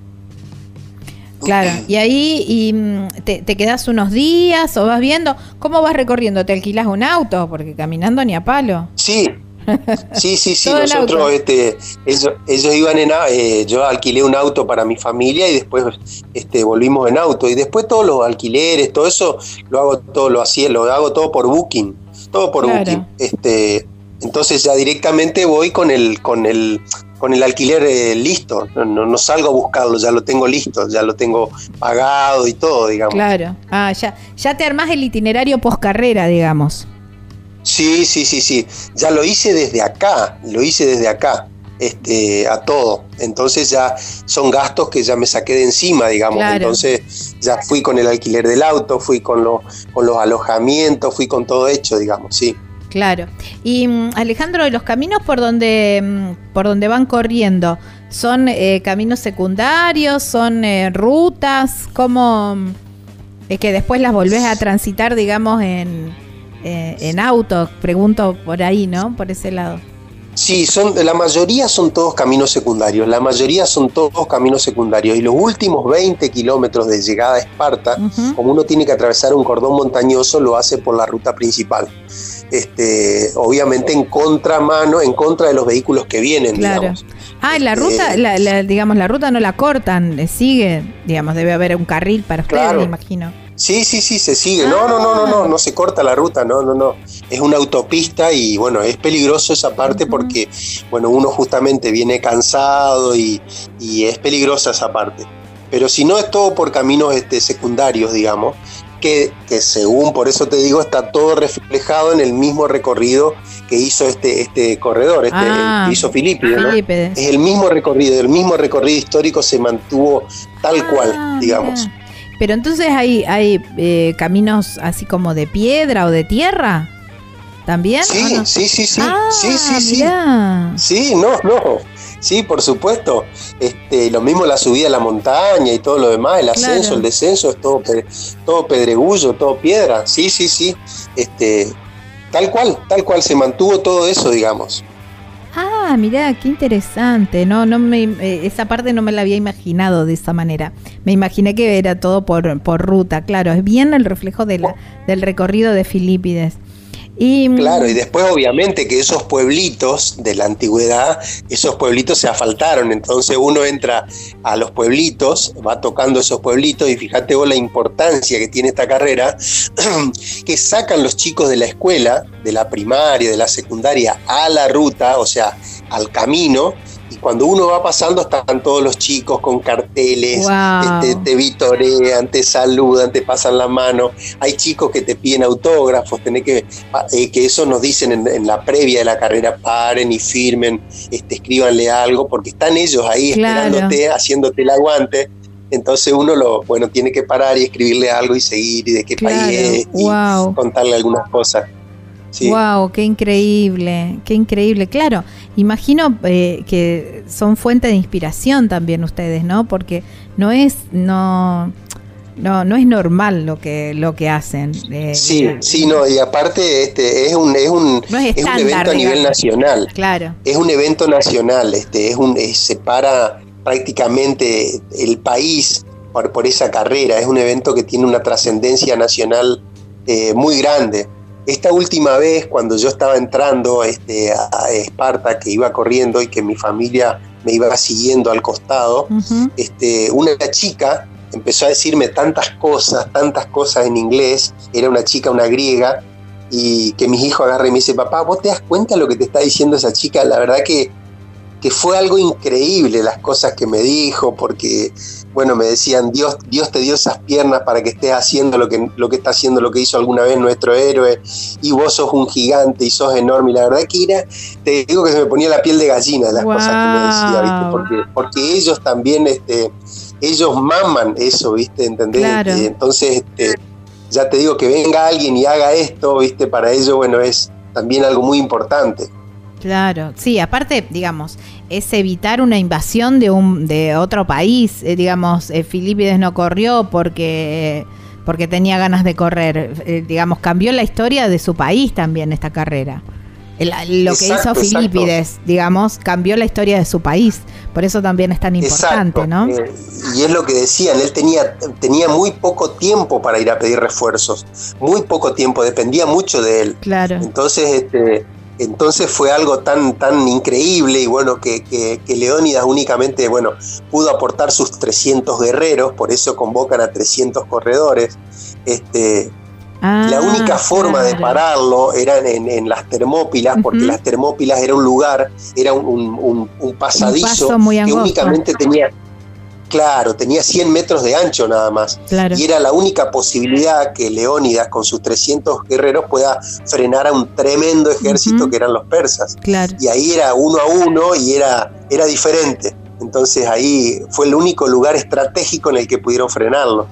B: Claro, y ahí y, mm, te, te, quedas unos días o vas viendo, ¿cómo vas recorriendo? ¿Te alquilas un auto? Porque caminando ni a palo.
H: Sí, sí, sí, sí, nosotros, este, ellos, ellos iban en, eh, yo alquilé un auto para mi familia y después este, volvimos en auto y después todos los alquileres, todo eso lo hago todo, lo hacía, lo hago todo por Booking, todo por Booking, este, entonces ya directamente voy con el, con el, con el alquiler eh, listo, no, no, salgo a buscarlo, ya lo tengo listo, ya lo tengo pagado y todo, digamos.
B: Claro, ah, ya, ya te armás el itinerario post carrera, digamos.
H: Sí, sí, sí, sí, ya lo hice desde acá, lo hice desde acá, este, a todo, entonces ya son gastos que ya me saqué de encima, digamos, entonces ya fui con el alquiler del auto, fui con, con los alojamientos, fui con todo hecho, digamos, sí.
B: Claro. Y mm, Alejandro, los caminos por donde, mm, por donde van corriendo, ¿son eh, caminos secundarios? ¿Son eh, rutas? ¿Cómo es que después las volvés a transitar, digamos, en, eh, en auto? Pregunto por ahí, ¿no? Por ese lado.
H: Sí, son, la mayoría son todos caminos secundarios, la mayoría son todos caminos secundarios y los últimos 20 kilómetros de llegada a Esparta, como uno tiene que atravesar un cordón montañoso, lo hace por la ruta principal este, obviamente en contramano, en contra de los vehículos que vienen. Claro.
B: Ah, la este, ruta, la, digamos, la ruta no la cortan, sigue, digamos, debe haber un carril para ustedes, me imagino.
H: Sí, sí, sí, se sigue. No, no, no, no, no, no se corta la ruta, no, no, no. Es una autopista y bueno, es peligroso esa parte porque, bueno, uno justamente viene cansado y, y, es peligrosa esa parte. Pero si no es todo por caminos este, secundarios, digamos, que, según, por eso te digo, está todo reflejado en el mismo recorrido que hizo este, este corredor, este, ah, que hizo Filipe. Es el mismo recorrido, el mismo recorrido histórico se mantuvo tal ah, cual, digamos.
B: Pero entonces hay, hay eh, caminos así como de piedra o de tierra. ¿También?
H: Sí, sí, sí, sí. sí, sí, sí. Sí, no, no. Sí, por supuesto. Este, lo mismo la subida a la montaña y todo lo demás, el ascenso, el descenso, es todo, todo pedregullo, todo piedra. Sí, sí, sí. Este, tal cual, tal cual se mantuvo todo eso, digamos.
B: Ah, mirá, qué interesante. No, no me, eh, esa parte no me la había imaginado de esa manera. Me imaginé que era todo por, por ruta, claro. Es bien el reflejo de la, del recorrido de Filipides.
H: Mm, claro, y después obviamente que esos pueblitos de la antigüedad, esos pueblitos se asfaltaron, entonces uno entra a los pueblitos, va tocando esos pueblitos y fíjate vos la importancia que tiene esta carrera, que sacan los chicos de la escuela, de la primaria, de la secundaria, a la ruta, o sea, al camino, cuando uno va pasando están todos los chicos con carteles, este, te vitorean, te saludan, te pasan la mano. Hay chicos que te piden autógrafos, tenés que, eh, que eso nos dicen en, la previa de la carrera, paren y firmen, este, escríbanle algo, porque están ellos ahí esperándote, haciéndote el aguante. Entonces uno lo, bueno, tiene que parar y escribirle algo y seguir y de qué país es y contarle algunas cosas.
B: Wow, qué increíble, qué increíble. Claro, imagino eh, que son fuente de inspiración también ustedes, ¿no? Porque no es no no no es normal lo que lo que hacen.
H: Eh, sí, eh, sí, no y aparte este es un es un, es, un evento a nivel nacional.
B: Claro.
H: Es un evento nacional, este es un separa prácticamente el país por, por esa carrera. Es un evento que tiene una trascendencia nacional muy grande. Esta última vez, cuando yo estaba entrando este, a Esparta, que iba corriendo y que mi familia me iba siguiendo al costado, este, una chica empezó a decirme tantas cosas, tantas cosas en inglés, era una chica, una griega, y que mis hijos agarren y me dice, papá, ¿vos te das cuenta de lo que te está diciendo esa chica? La verdad que que fue algo increíble las cosas que me dijo, porque, bueno, me decían, Dios, Dios te dio esas piernas para que estés haciendo lo que, lo que está haciendo, lo que hizo alguna vez nuestro héroe, y vos sos un gigante y sos enorme. Y la verdad que era, te digo que se me ponía la piel de gallina las cosas que me decía, ¿viste? Porque, porque ellos también, este, ellos maman eso, ¿viste? ¿Entendés? Entonces, este, ya te digo que venga alguien y haga esto, ¿viste? Para ellos, bueno, es también algo muy importante.
B: Claro, sí, aparte, digamos, es evitar una invasión de un de otro país, eh, digamos, eh, Filipides no corrió porque porque tenía ganas de correr, eh, digamos, cambió la historia de su país también esta carrera. lo que hizo Filipides, digamos, cambió la historia de su país. Por eso también es tan importante, ¿no?
H: y es lo que decían, él tenía, tenía muy poco tiempo para ir a pedir refuerzos, muy poco tiempo, dependía mucho de él.
B: Claro.
H: Entonces, este, entonces fue algo tan, tan increíble y bueno que, que, Leónidas únicamente bueno, pudo aportar sus 300 guerreros, por eso convocan a 300 corredores. Este, la ah, única forma de pararlo era en, las Termópilas, porque las Termópilas era un lugar, era un, un, pasadizo que únicamente tenía Claro, tenía 100 metros de ancho nada más. Y era la única posibilidad que Leónidas con sus 300 guerreros pueda frenar a un tremendo ejército que eran los persas. Y ahí era uno a uno y era, era diferente. Entonces ahí fue el único lugar estratégico en el que pudieron frenarlo.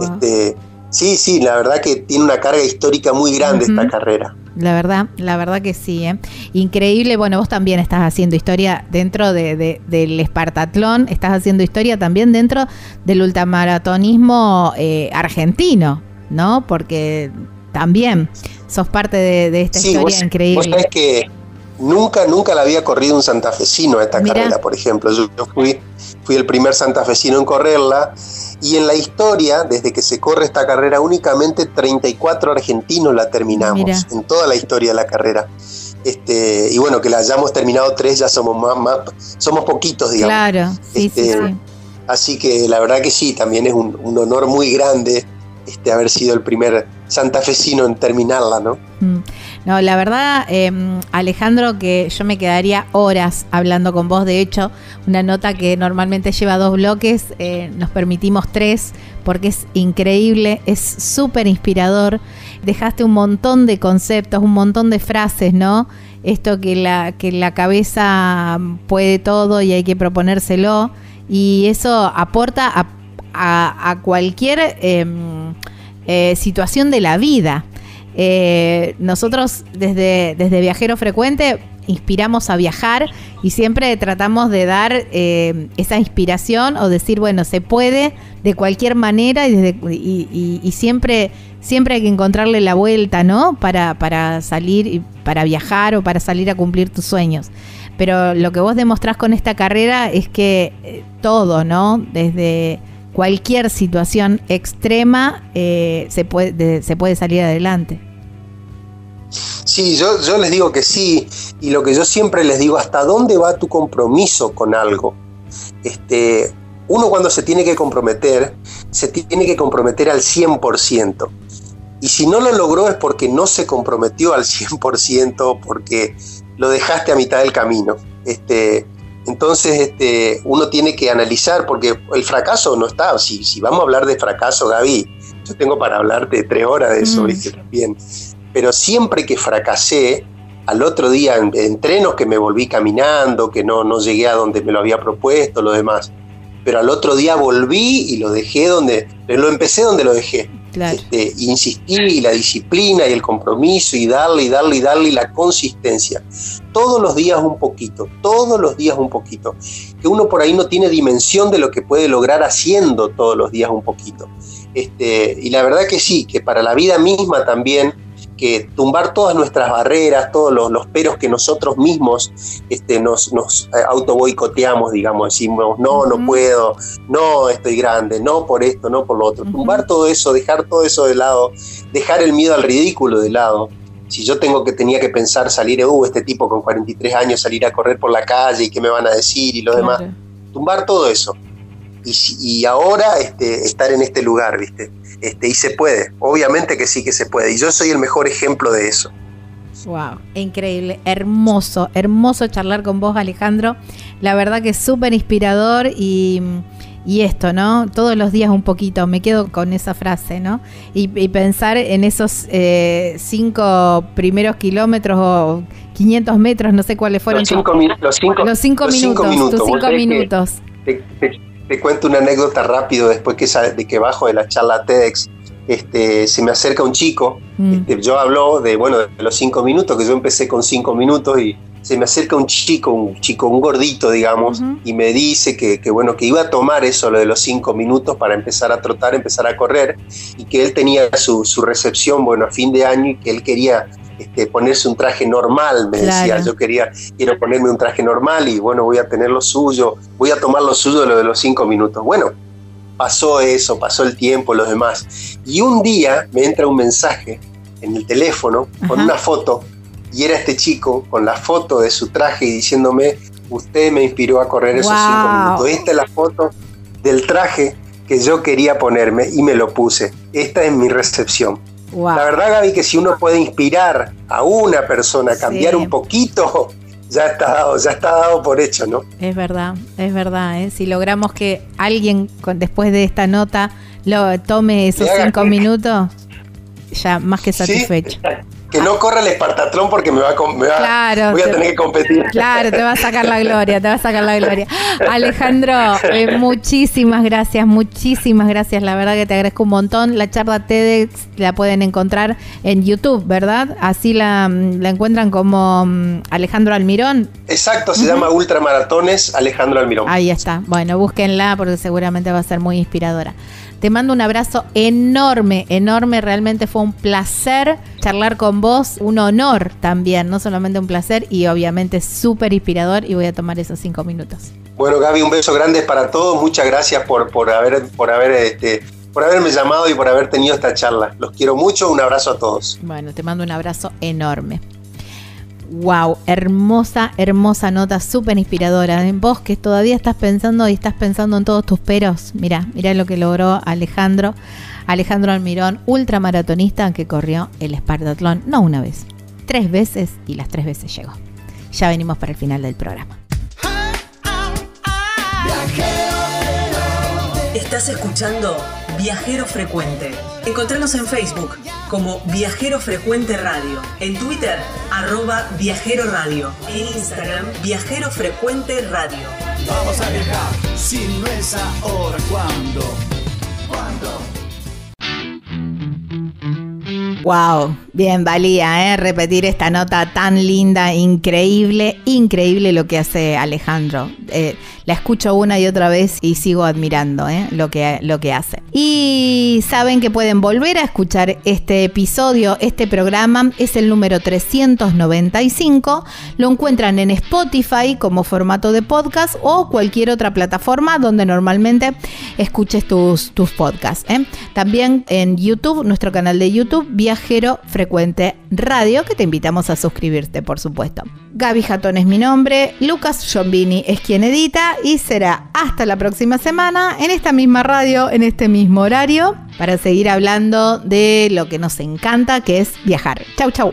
H: Este, sí, sí, la verdad que tiene una carga histórica muy grande esta carrera.
B: La verdad, la verdad que sí. ¿eh? Increíble. Bueno, vos también estás haciendo historia dentro de, del Espartatlón, estás haciendo historia también dentro del ultramaratonismo eh, argentino, ¿no? Porque también sos parte de, esta historia increíble. Vos
H: sabés que nunca, nunca la había corrido un santafesino esta carrera, por ejemplo. Yo, fui, fui el primer santafesino en correrla y en la historia, desde que se corre esta carrera, únicamente 34 argentinos la terminamos, en toda la historia de la carrera. Este, y bueno, que la hayamos terminado tres, ya somos más, somos poquitos, digamos.
B: Claro, sí, sí,
H: este, Así que la verdad que sí, también es un, un honor muy grande este, haber sido el primer santafesino en terminarla, ¿no?
B: Mm. No, la verdad, em, Alejandro, que yo me quedaría horas hablando con vos. De hecho, una nota que normalmente lleva dos bloques, eh, nos permitimos tres, porque es increíble, es súper inspirador. Dejaste un montón de conceptos, un montón de frases, ¿no? Esto que la, que la cabeza puede todo y hay que proponérselo. Y eso aporta a, cualquier em, eh, situación de la vida. Eh, nosotros desde, desde Viajero Frecuente inspiramos a viajar y siempre tratamos de dar eh, esa inspiración o decir, bueno, se puede de cualquier manera y, y, siempre, siempre hay que encontrarle la vuelta, ¿no? Para, para salir, para viajar o para salir a cumplir tus sueños. Pero lo que vos demostrás con esta carrera es que eh, todo, ¿no? Desde cualquier situación extrema se, puede, se puede salir adelante.
H: Sí, yo, yo les digo que sí, y lo que yo siempre les digo, ¿hasta dónde va tu compromiso con algo? Este, uno cuando se tiene que comprometer, se tiene que comprometer al 100%. Y si no lo logró es porque no se comprometió al 100%, porque lo dejaste a mitad del camino. Este, entonces este, uno tiene que analizar, porque el fracaso no está. Si, si vamos a hablar de fracaso, Gaby, yo tengo para hablarte tres horas de eso, mm. También pero siempre que fracasé, al otro día en, entrenos que me volví caminando, que no, no llegué a donde me lo había propuesto, lo demás, pero al otro día volví y lo dejé donde, lo empecé donde lo dejé. Este, insistí y la disciplina y el compromiso y darle y darle y darle y la consistencia. Todos los días un poquito, todos los días un poquito. Que uno por ahí no tiene dimensión de lo que puede lograr haciendo todos los días un poquito. Este, y la verdad que sí, que para la vida misma también que tumbar todas nuestras barreras, todos los, peros que nosotros mismos este, nos, nos eh, auto boicoteamos, digamos, decimos, no, no puedo, no estoy grande, no por esto, no por lo otro. Tumbar todo eso, dejar todo eso de lado, dejar el miedo al ridículo de lado. Si yo tengo que tenía que pensar salir, uh, este tipo con 43 años salir a correr por la calle y qué me van a decir y lo demás, tumbar todo eso. Y, y ahora este, estar en este lugar, ¿viste? Este, y se puede, obviamente que sí que se puede. Y yo soy el mejor ejemplo de eso.
B: Wow, increíble, hermoso, hermoso charlar con vos, Alejandro. La verdad que es súper inspirador y, y, esto, ¿no? Todos los días un poquito, me quedo con esa frase, ¿no? Y, pensar en esos eh, cinco primeros kilómetros o 500 metros, no sé cuáles fueron.
H: Los cinco, los cinco,
B: los cinco minutos, tus cinco minutos.
H: Te, cuento una anécdota rápido después que, de que bajo de la charla TEDx este, se me acerca un chico, mm. este, yo hablo de, bueno, de los cinco minutos, que yo empecé con cinco minutos y se me acerca un chico, un chico, un gordito, digamos, y me dice que, bueno, que iba a tomar eso, lo de los cinco minutos para empezar a trotar, empezar a correr, y que él tenía su, recepción, bueno, a fin de año y que él quería este, ponerse un traje normal, me decía, yo quería, quiero ponerme un traje normal y bueno, voy a tener lo suyo, voy a tomar lo suyo lo de los cinco minutos. Bueno, pasó eso, pasó el tiempo, los demás. Y un día me entra un mensaje en el teléfono con una foto y era este chico con la foto de su traje y diciéndome, usted me inspiró a correr esos cinco minutos. Esta es la foto del traje que yo quería ponerme y me lo puse. Esta es mi recepción. La verdad, Gaby, que si uno puede inspirar a una persona a cambiar un poquito ya está dado, ya está dado por hecho, ¿no?
B: Es verdad, es verdad. ¿eh? Si logramos que alguien después de esta nota lo tome esos cinco minutos, ya más que satisfecho
H: que no corra el Espartatlón porque me va, a, me va voy a tener que competir.
B: Claro, te va a sacar la gloria, te va a sacar la gloria. Alejandro, eh, muchísimas gracias, muchísimas gracias. La verdad que te agradezco un montón. La charla TEDx la pueden encontrar en YouTube, ¿verdad? Así la, encuentran como mm, Alejandro Almirón.
H: Exacto, se llama Ultramaratones Alejandro Almirón.
B: Ahí está. Bueno, búsquenla porque seguramente va a ser muy inspiradora. Te mando un abrazo enorme, enorme. Realmente fue un placer charlar con vos. Un honor también, no solamente un placer y obviamente súper inspirador. Y voy a tomar esos cinco minutos.
H: Bueno, Gaby, un beso grande para todos. Muchas gracias por, por haber, por haber este, por haberme llamado y por haber tenido esta charla. Los quiero mucho, un abrazo a todos.
B: Bueno, te mando un abrazo enorme. Wow, hermosa, hermosa nota, súper inspiradora. En vos que todavía estás pensando y estás pensando en todos tus peros. Mira, mira lo que logró Alejandro. Alejandro Almirón, ultramaratonista que corrió el Espartatlón, no una vez, tres veces y las tres veces llegó. Ya venimos para el final del programa.
C: Estás escuchando Viajero Frecuente. Encontranos en Facebook como Viajero Frecuente Radio, en Twitter arroba Viajero Radio, en Instagram Viajero Frecuente Radio.
A: Vamos a viajar, si no es ahora, ¿cuándo? ¿Cuándo?
B: Wow, bien, valía ¿eh? repetir esta nota tan linda, increíble, increíble lo que hace Alejandro. Eh, la escucho una y otra vez y sigo admirando ¿eh? lo, que, lo que hace. Y saben que pueden volver a escuchar este episodio, este programa es el número 395. Lo encuentran en Spotify como formato de podcast o cualquier otra plataforma donde normalmente escuches tus, tus podcasts. También en YouTube, nuestro canal de YouTube, Viajero Frecuente Radio, que te invitamos a suscribirte, por supuesto. Gaby Jatón es mi nombre, Lucas Giombini es quien edita y será hasta la próxima semana en esta misma radio, en este mismo horario, para seguir hablando de lo que nos encanta, que es viajar. Chau, chau.